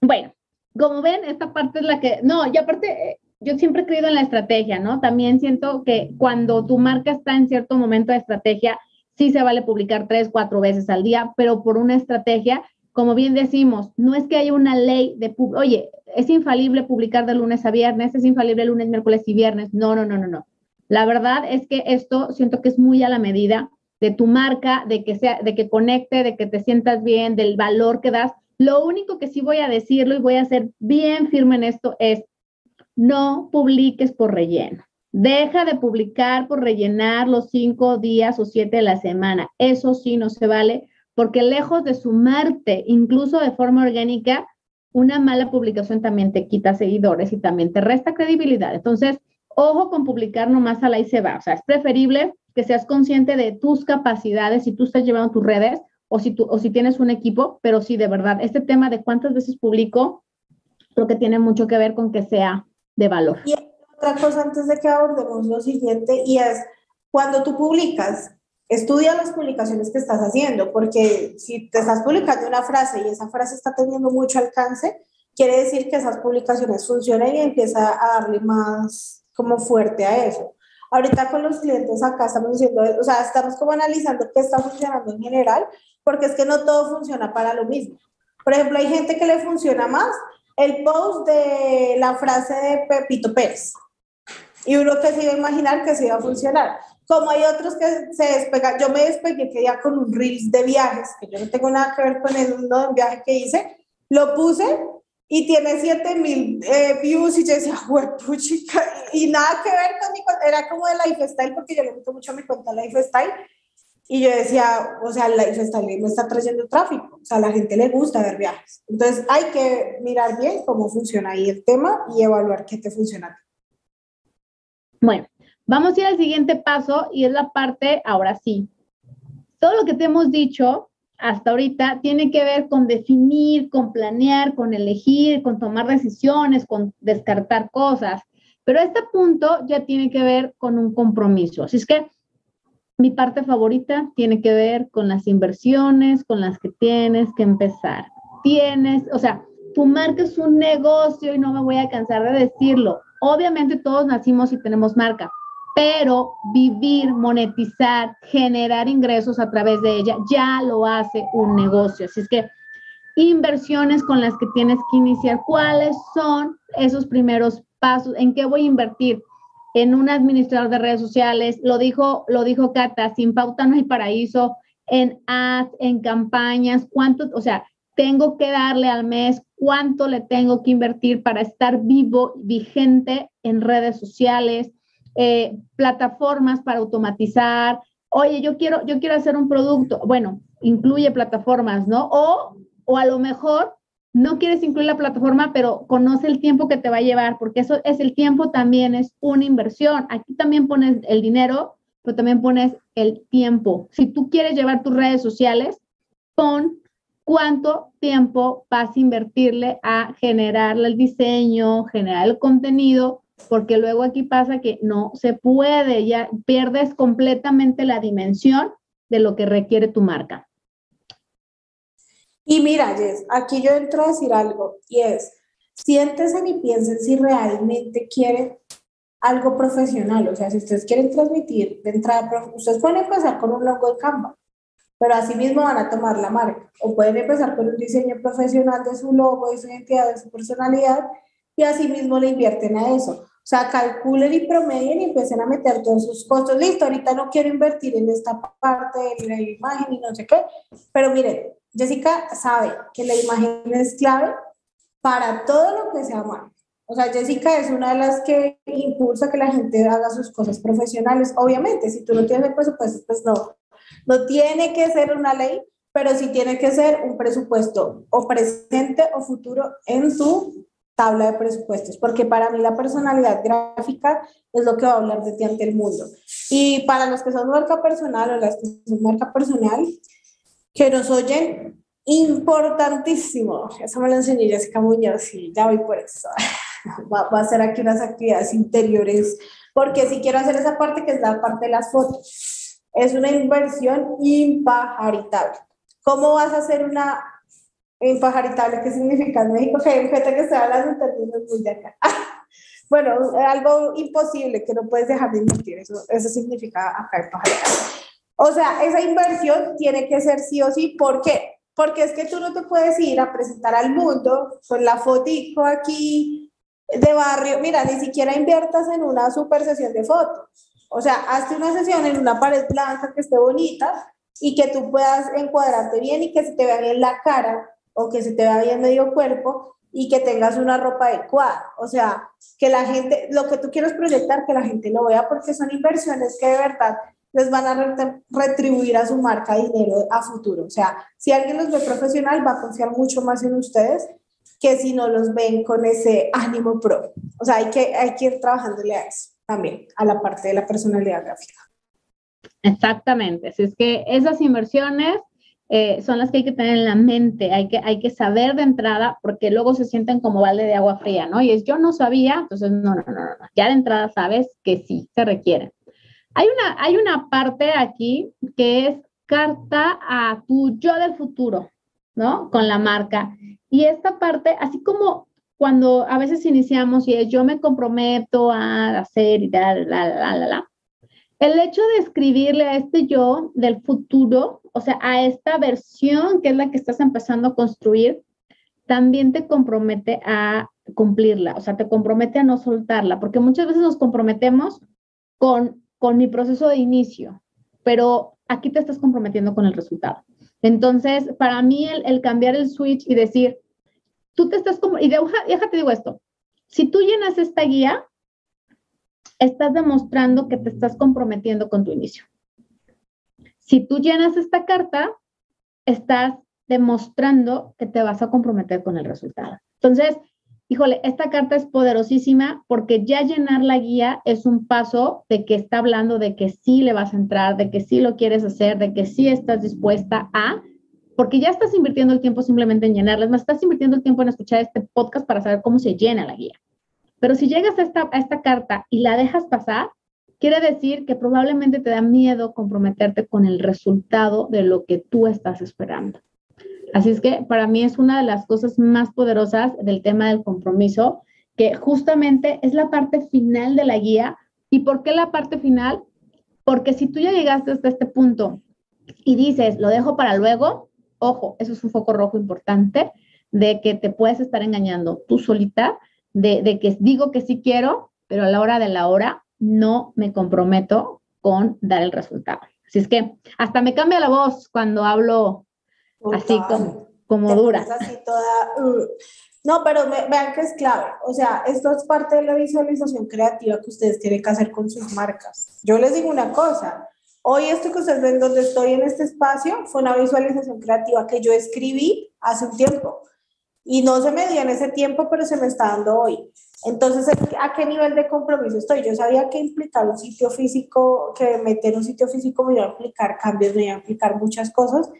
Bueno, como ven, esta parte es la que, no, y aparte, eh, yo siempre he creído en la estrategia, ¿no? También siento que cuando tu marca está en cierto momento de estrategia, sí se vale publicar tres, cuatro veces al día, pero por una estrategia como bien decimos, no es que haya una ley de, oye, es infalible publicar de lunes a viernes, es infalible lunes, miércoles y viernes. No, no, no, no, no. La verdad es que esto siento que es muy a la medida de tu marca, de que sea, de que conecte, de que te sientas bien, del valor que das. Lo único que sí voy a decirlo y voy a ser bien firme en esto es no publiques por relleno. Deja de publicar por rellenar los cinco días o siete de la semana. Eso sí no se vale porque lejos de sumarte, incluso de forma orgánica, una mala publicación también te quita seguidores y también te resta credibilidad. Entonces, ojo con publicar nomás a la y. O sea, es preferible que seas consciente de tus capacidades si tú estás llevando tus redes o si, tú, o si tienes un equipo, pero sí, de verdad, este tema de cuántas veces publico, creo que tiene mucho que ver con que sea de valor. Y otra cosa antes de que abordemos lo siguiente, y es cuando tú publicas, estudia las publicaciones que estás haciendo, porque si te estás publicando una frase y esa frase está teniendo mucho alcance, quiere decir que esas publicaciones funcionan y empieza a darle más como fuerte a eso. Ahorita con los clientes acá estamos diciendo, o sea, estamos como analizando qué está funcionando en general, porque es que no todo funciona para lo mismo. Por ejemplo, hay gente que le funciona más el post de la frase de Pepito Pérez. Y uno que se iba a imaginar que se iba a funcionar. Como hay otros que se despegan, yo me despegué que ya con un Reels de viajes, que yo no tengo nada que ver con el uno de un viaje que hice, lo puse y tiene 7000 eh, views y yo decía, puchica, y nada que ver con mi era como de Lifestyle, porque yo le meto mucho a mi cuenta Lifestyle, y yo decía, o sea, Lifestyle no está trayendo tráfico, o sea, a la gente le gusta ver viajes. Entonces hay que mirar bien cómo funciona ahí el tema y evaluar qué te funciona. Bueno, Vamos a ir al siguiente paso y es la parte, ahora sí, todo lo que te hemos dicho hasta ahorita tiene que ver con definir, con planear, con elegir, con tomar decisiones, con descartar cosas. Pero este punto ya tiene que ver con un compromiso. Así es que mi parte favorita tiene que ver con las inversiones con las que tienes que empezar. Tienes, o sea, tu marca es un negocio y no me voy a cansar de decirlo. Obviamente todos nacimos y tenemos marca, pero vivir, monetizar, generar ingresos a través de ella ya lo hace un negocio. Así es que inversiones con las que tienes que iniciar, ¿cuáles son esos primeros pasos? ¿En qué voy a invertir? En un administrador de redes sociales, lo dijo, lo dijo Cata, sin pauta no hay paraíso, en ads, en campañas, cuánto, o sea, tengo que darle al mes, cuánto le tengo que invertir para estar vivo, vigente en redes sociales, eh, plataformas para automatizar. Oye, yo quiero, yo quiero hacer un producto. Bueno, incluye plataformas, ¿no? O, o a lo mejor no quieres incluir la plataforma, pero conoce el tiempo que te va a llevar, porque eso es el tiempo también, es una inversión. Aquí también pones el dinero, pero también pones el tiempo. Si tú quieres llevar tus redes sociales, pon cuánto tiempo vas a invertirle a generar el diseño, generar el contenido porque luego aquí pasa que no se puede, ya pierdes completamente la dimensión de lo que requiere tu marca. Y mira, Jess, aquí yo entro a decir algo y es, siéntese y piensen si realmente quieren algo profesional, o sea, si ustedes quieren transmitir de entrada, ustedes pueden empezar con un logo de Canva, pero así mismo van a tomar la marca, o pueden empezar con un diseño profesional de su logo, de su identidad, de su personalidad, y así mismo le invierten a eso. O sea, calculen y promedien y empiecen a meter todos sus costos. Listo, ahorita no quiero invertir en esta parte de la imagen y no sé qué, pero miren, Jessica sabe que la imagen es clave para todo lo que sea marca. O sea, Jessica es una de las que impulsa que la gente haga sus cosas profesionales. Obviamente, si tú no tienes el presupuesto, pues no, no tiene que ser una ley, pero sí tiene que ser un presupuesto o presente o futuro en tu tabla de presupuestos, porque para mí la personalidad gráfica es lo que va a hablar de ti ante el mundo. Y para los que son marca personal o las que son marca personal, que nos oyen, importantísimo, eso me lo enseñó Jessica Muñoz y ya voy por eso. Va, va a hacer aquí unas actividades interiores, porque si quiero hacer esa parte que es la parte de las fotos, es una inversión impajaritable. ¿Cómo vas a hacer una Impajaritable, ¿qué significa en México? Que hay gente que está hablando en términos muy de acá. bueno, algo imposible que no puedes dejar de invertir, eso, eso significa acá impajaritable. O sea, esa inversión tiene que ser sí o sí, ¿por qué? porque es que tú no te puedes ir a presentar al mundo con la fotico aquí de barrio. Mira, ni siquiera inviertas en una super sesión de fotos. O sea, hazte una sesión en una pared blanca que esté bonita y que tú puedas encuadrarte bien y que se te vea bien la cara o que se te vea bien medio cuerpo y que tengas una ropa adecuada. O sea, que la gente, lo que tú quieres proyectar, que la gente lo vea porque son inversiones que de verdad les van a retribuir a su marca dinero a futuro. O sea, si alguien los ve profesional, va a confiar mucho más en ustedes que si no los ven con ese ánimo pro. O sea, hay que, hay que ir trabajándole a eso también, a la parte de la personalidad gráfica. Exactamente. Así es que esas inversiones eh, son las que hay que tener en la mente, hay que, hay que saber de entrada, porque luego se sienten como balde de agua fría, ¿no? Y es yo no sabía, entonces no, no, no, no, ya de entrada sabes que sí, se requiere. Hay una, hay una parte aquí que es carta a tu yo del futuro, ¿no? Con la marca. Y esta parte, así como cuando a veces iniciamos y es yo me comprometo a hacer y tal, la, la, la, la, el hecho de escribirle a este yo del futuro, o sea, a esta versión que es la que estás empezando a construir, también te compromete a cumplirla, o sea, te compromete a no soltarla, porque muchas veces nos comprometemos con con mi proceso de inicio, pero aquí te estás comprometiendo con el resultado. Entonces, para mí el, cambiar el switch y decir, tú te estás como, y déjate digo esto, si tú llenas esta guía, estás demostrando que te estás comprometiendo con tu inicio. Si tú llenas esta carta, estás demostrando que te vas a comprometer con el resultado. Entonces, híjole, esta carta es poderosísima porque ya llenar la guía es un paso de que está hablando de que sí le vas a entrar, de que sí lo quieres hacer, de que sí estás dispuesta a, porque ya estás invirtiendo el tiempo simplemente en llenarla, más estás invirtiendo el tiempo en escuchar este podcast para saber cómo se llena la guía. Pero si llegas a esta, a esta carta y la dejas pasar, quiere decir que probablemente te da miedo comprometerte con el resultado de lo que tú estás esperando. Así es que para mí es una de las cosas más poderosas del tema del compromiso, que justamente es la parte final de la guía. ¿Y por qué la parte final? Porque si tú ya llegaste hasta este punto y dices, lo dejo para luego, ojo, eso es un foco rojo importante de que te puedes estar engañando tú solita, de, que digo que sí quiero, pero a la hora de la hora no me comprometo con dar el resultado. Así es que hasta me cambia la voz cuando hablo así como, como dura. Así toda, uh. No, pero vean que es clave. O sea, esto es parte de la visualización creativa que ustedes tienen que hacer con sus marcas. Yo les digo una cosa. Hoy esto que ustedes ven donde estoy en este espacio fue una visualización creativa que yo escribí hace un tiempo. Y no se me dio en ese tiempo, pero se me está dando hoy. Entonces, ¿a qué nivel de compromiso estoy? Yo sabía que implicar un sitio físico, que meter un sitio físico me iba a implicar cambios, me iba a implicar muchas cosas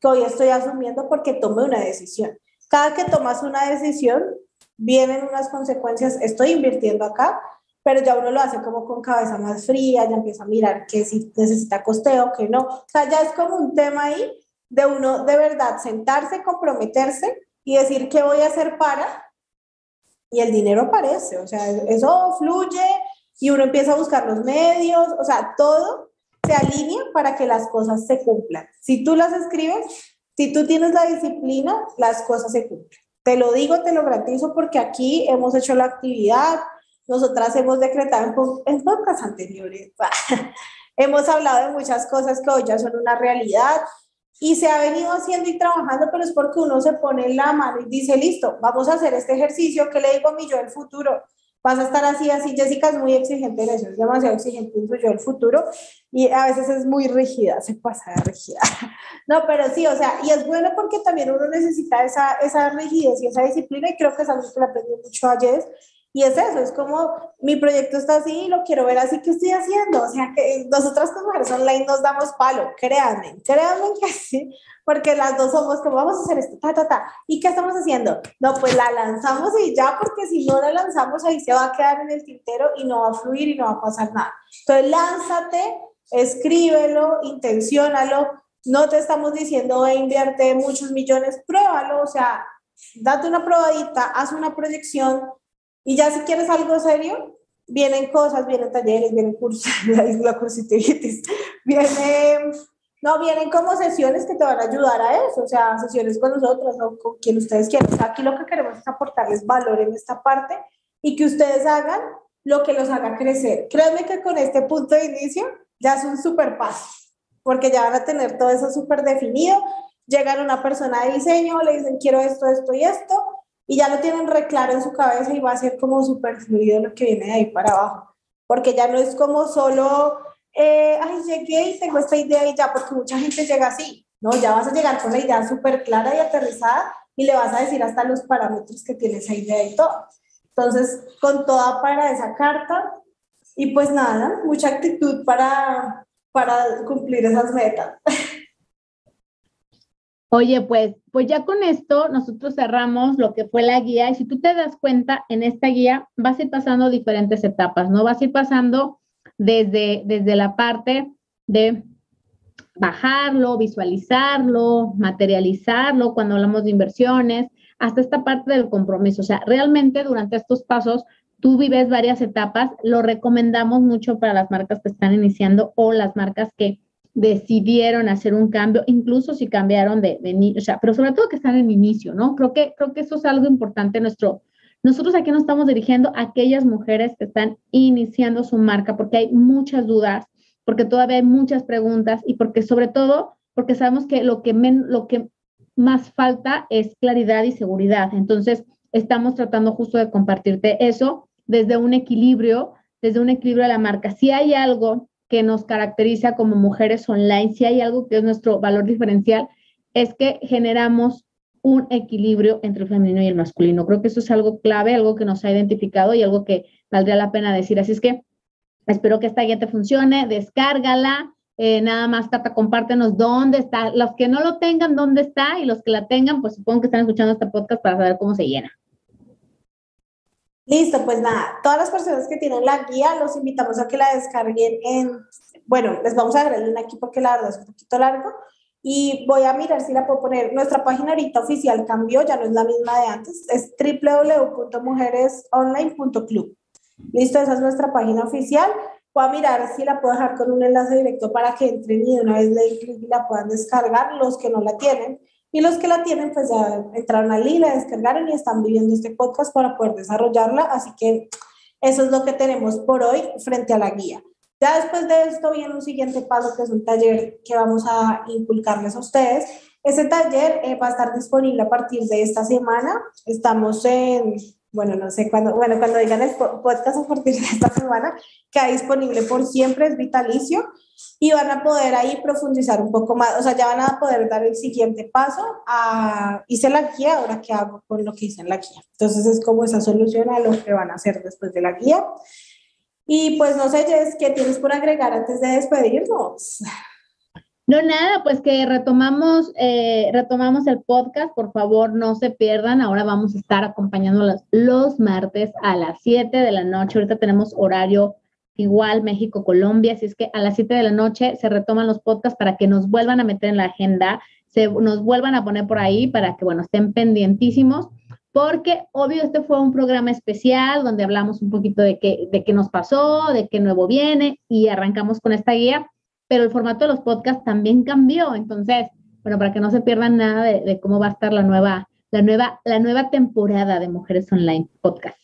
que hoy estoy asumiendo porque tomé una decisión. Cada que tomas una decisión, vienen unas consecuencias, estoy invirtiendo acá, pero ya uno lo hace como con cabeza más fría, ya empieza a mirar que si necesita costeo, que no. O sea, ya es como un tema ahí de uno de verdad sentarse, comprometerse y decir qué voy a hacer para, y el dinero aparece, o sea, eso fluye y uno empieza a buscar los medios, o sea, todo se alinea para que las cosas se cumplan. Si tú las escribes, si tú tienes la disciplina, las cosas se cumplen. Te lo digo, te lo garantizo porque aquí hemos hecho la actividad, nosotras hemos decretado en, en anteriores, hemos hablado de muchas cosas que hoy ya son una realidad y se ha venido haciendo y trabajando, pero es porque uno se pone la mano y dice, listo, vamos a hacer este ejercicio que le digo a mi yo del futuro vas a estar así, así. Jessica es muy exigente en eso, es demasiado exigente en su yo el futuro y a veces es muy rígida, se pasa de rígida. No, pero sí, o sea, y es bueno porque también uno necesita esa, esa rigidez y esa disciplina y creo que es algo que le aprendí mucho a Jess. Y es eso, es como mi proyecto está así y lo quiero ver así, ¿qué estoy haciendo? O sea, que nosotras como mujeres online nos damos palo, créanme, créanme que sí, porque las dos somos como vamos a hacer esto, ta, ta, ta. ¿Y qué estamos haciendo? No, pues la lanzamos y ya, porque si no la lanzamos ahí se va a quedar en el tintero y no va a fluir y no va a pasar nada. Entonces, lánzate, escríbelo, intenciónalo. No te estamos diciendo e invierte muchos millones, pruébalo, o sea, date una probadita, haz una proyección y ya si quieres algo serio, vienen cosas, vienen talleres, vienen cursos, la cursitivitis, viene No, vienen como sesiones que te van a ayudar a eso, o sea, sesiones con nosotros o con quien ustedes quieran. O sea, aquí lo que queremos es aportarles valor en esta parte y que ustedes hagan lo que los haga crecer. Créanme que con este punto de inicio ya es un super paso, porque ya van a tener todo eso súper definido. Llegan una persona de diseño, le dicen quiero esto, esto y esto, y ya lo tienen re claro en su cabeza y va a ser como súper fluido lo que viene de ahí para abajo, porque ya no es como solo eh, ay, llegué y tengo esta idea y ya, porque mucha gente llega así, ¿no? Ya vas a llegar con la idea súper clara y aterrizada y le vas a decir hasta los parámetros que tiene esa idea y todo. Entonces, con toda para esa carta y pues nada, mucha actitud para, para cumplir esas metas. Oye, pues, pues ya con esto nosotros cerramos lo que fue la guía y si tú te das cuenta, en esta guía vas a ir pasando diferentes etapas, ¿no? Vas a ir pasando desde, desde la parte de bajarlo, visualizarlo, materializarlo cuando hablamos de inversiones, hasta esta parte del compromiso. O sea, realmente durante estos pasos tú vives varias etapas, lo recomendamos mucho para las marcas que están iniciando o las marcas que decidieron hacer un cambio, incluso si cambiaron de, de o sea, pero sobre todo que están en inicio, ¿no? Creo que, creo que eso es algo importante nuestro, nosotros aquí nos estamos dirigiendo a aquellas mujeres que están iniciando su marca porque hay muchas dudas, porque todavía hay muchas preguntas y porque sobre todo, porque sabemos que lo que, lo que más falta es claridad y seguridad. Entonces, estamos tratando justo de compartirte eso desde un equilibrio, desde un equilibrio de la marca. Si hay algo que nos caracteriza como mujeres online, si hay algo que es nuestro valor diferencial, es que generamos un equilibrio entre el femenino y el masculino. Creo que eso es algo clave, algo que nos ha identificado y algo que valdría la pena decir. Así es que espero que esta guía te funcione, descárgala. Eh, nada más, Cata, compártenos dónde está. Los que no lo tengan, dónde está, y los que la tengan, pues supongo que están escuchando este podcast para saber cómo se llena. Listo, pues nada, todas las personas que tienen la guía, los invitamos a que la descarguen en, bueno, les vamos a agregar un aquí porque la verdad es un poquito largo, y voy a mirar si la puedo poner. Nuestra página ahorita oficial cambió, ya no es la misma de antes, es www.mujeresonline.club. Listo, esa es nuestra página oficial. Voy a mirar si la puedo dejar con un enlace directo para que entren y de una vez y la puedan descargar, los que no la tienen. Y los que la tienen, pues ya entraron allí, la descargaron y están viviendo este podcast para poder desarrollarla. Así que eso es lo que tenemos por hoy frente a la guía. Ya después de esto viene un siguiente paso que es un taller que vamos a inculcarles a ustedes. Ese taller eh, va a estar disponible a partir de esta semana. Estamos en, bueno, no sé cuándo, bueno, cuando digan el podcast a partir de esta semana, queda disponible por siempre, es vitalicio, y van a poder ahí profundizar un poco más, o sea, ya van a poder dar el siguiente paso a, hice la guía, ahora qué hago con lo que hice en la guía. Entonces es como esa solución a lo que van a hacer después de la guía. Y pues no sé, Jess, ¿qué tienes por agregar antes de despedirnos? No, nada, pues que retomamos, eh, retomamos el podcast, por favor no se pierdan, ahora vamos a estar acompañándolos los martes a las 7 de la noche, ahorita tenemos horario igual México-Colombia, así es que a las 7 de la noche se retoman los podcasts para que nos vuelvan a meter en la agenda, se nos vuelvan a poner por ahí para que, bueno, estén pendientísimos porque obvio este fue un programa especial donde hablamos un poquito de qué, de qué nos pasó, de qué nuevo viene y arrancamos con esta guía, pero el formato de los podcasts también cambió, entonces, bueno, para que no se pierdan nada de, cómo va a estar la nueva, la nueva, la nueva temporada de Mujeres Online Podcast.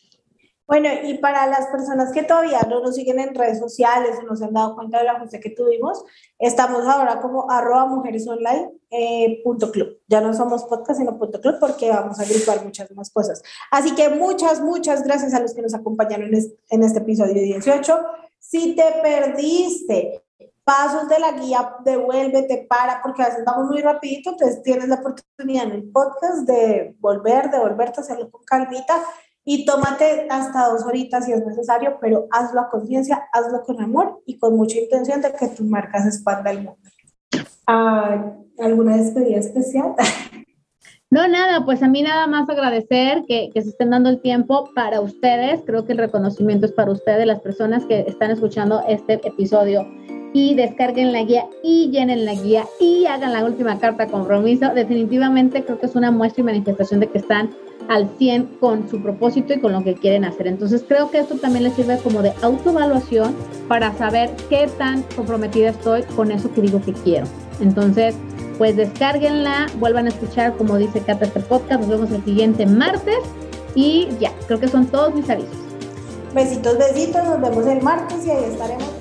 Bueno, y para las personas que todavía no nos siguen en redes sociales o no se han dado cuenta del ajuste que tuvimos, estamos ahora como arroba mujeresonline.club. Eh, ya no somos podcast, sino punto club porque vamos a agrupar muchas más cosas. Así que muchas, muchas gracias a los que nos acompañaron en este, episodio 18. Si te perdiste pasos de la guía, devuélvete, para, porque a veces vamos muy rapidito, entonces tienes la oportunidad en el podcast de volver, de volverte a hacerlo con calmita y tómate hasta dos horitas si es necesario, pero hazlo a conciencia, hazlo con amor y con mucha intención de que tu marca se expanda al mundo. ¿Alguna despedida especial? No, nada, pues a mí nada más agradecer que, que, se estén dando el tiempo para ustedes. Creo que el reconocimiento es para ustedes, las personas que están escuchando este episodio. Y descarguen la guía y llenen la guía y hagan la última carta compromiso. Definitivamente creo que es una muestra y manifestación de que están al 100 con su propósito y con lo que quieren hacer. Entonces creo que esto también les sirve como de autoevaluación para saber qué tan comprometida estoy con eso que digo que quiero. Entonces, pues descárguenla, vuelvan a escuchar, como dice Cata, este podcast. Nos vemos el siguiente martes y ya, creo que son todos mis avisos. Besitos, besitos, nos vemos el martes y ahí estaremos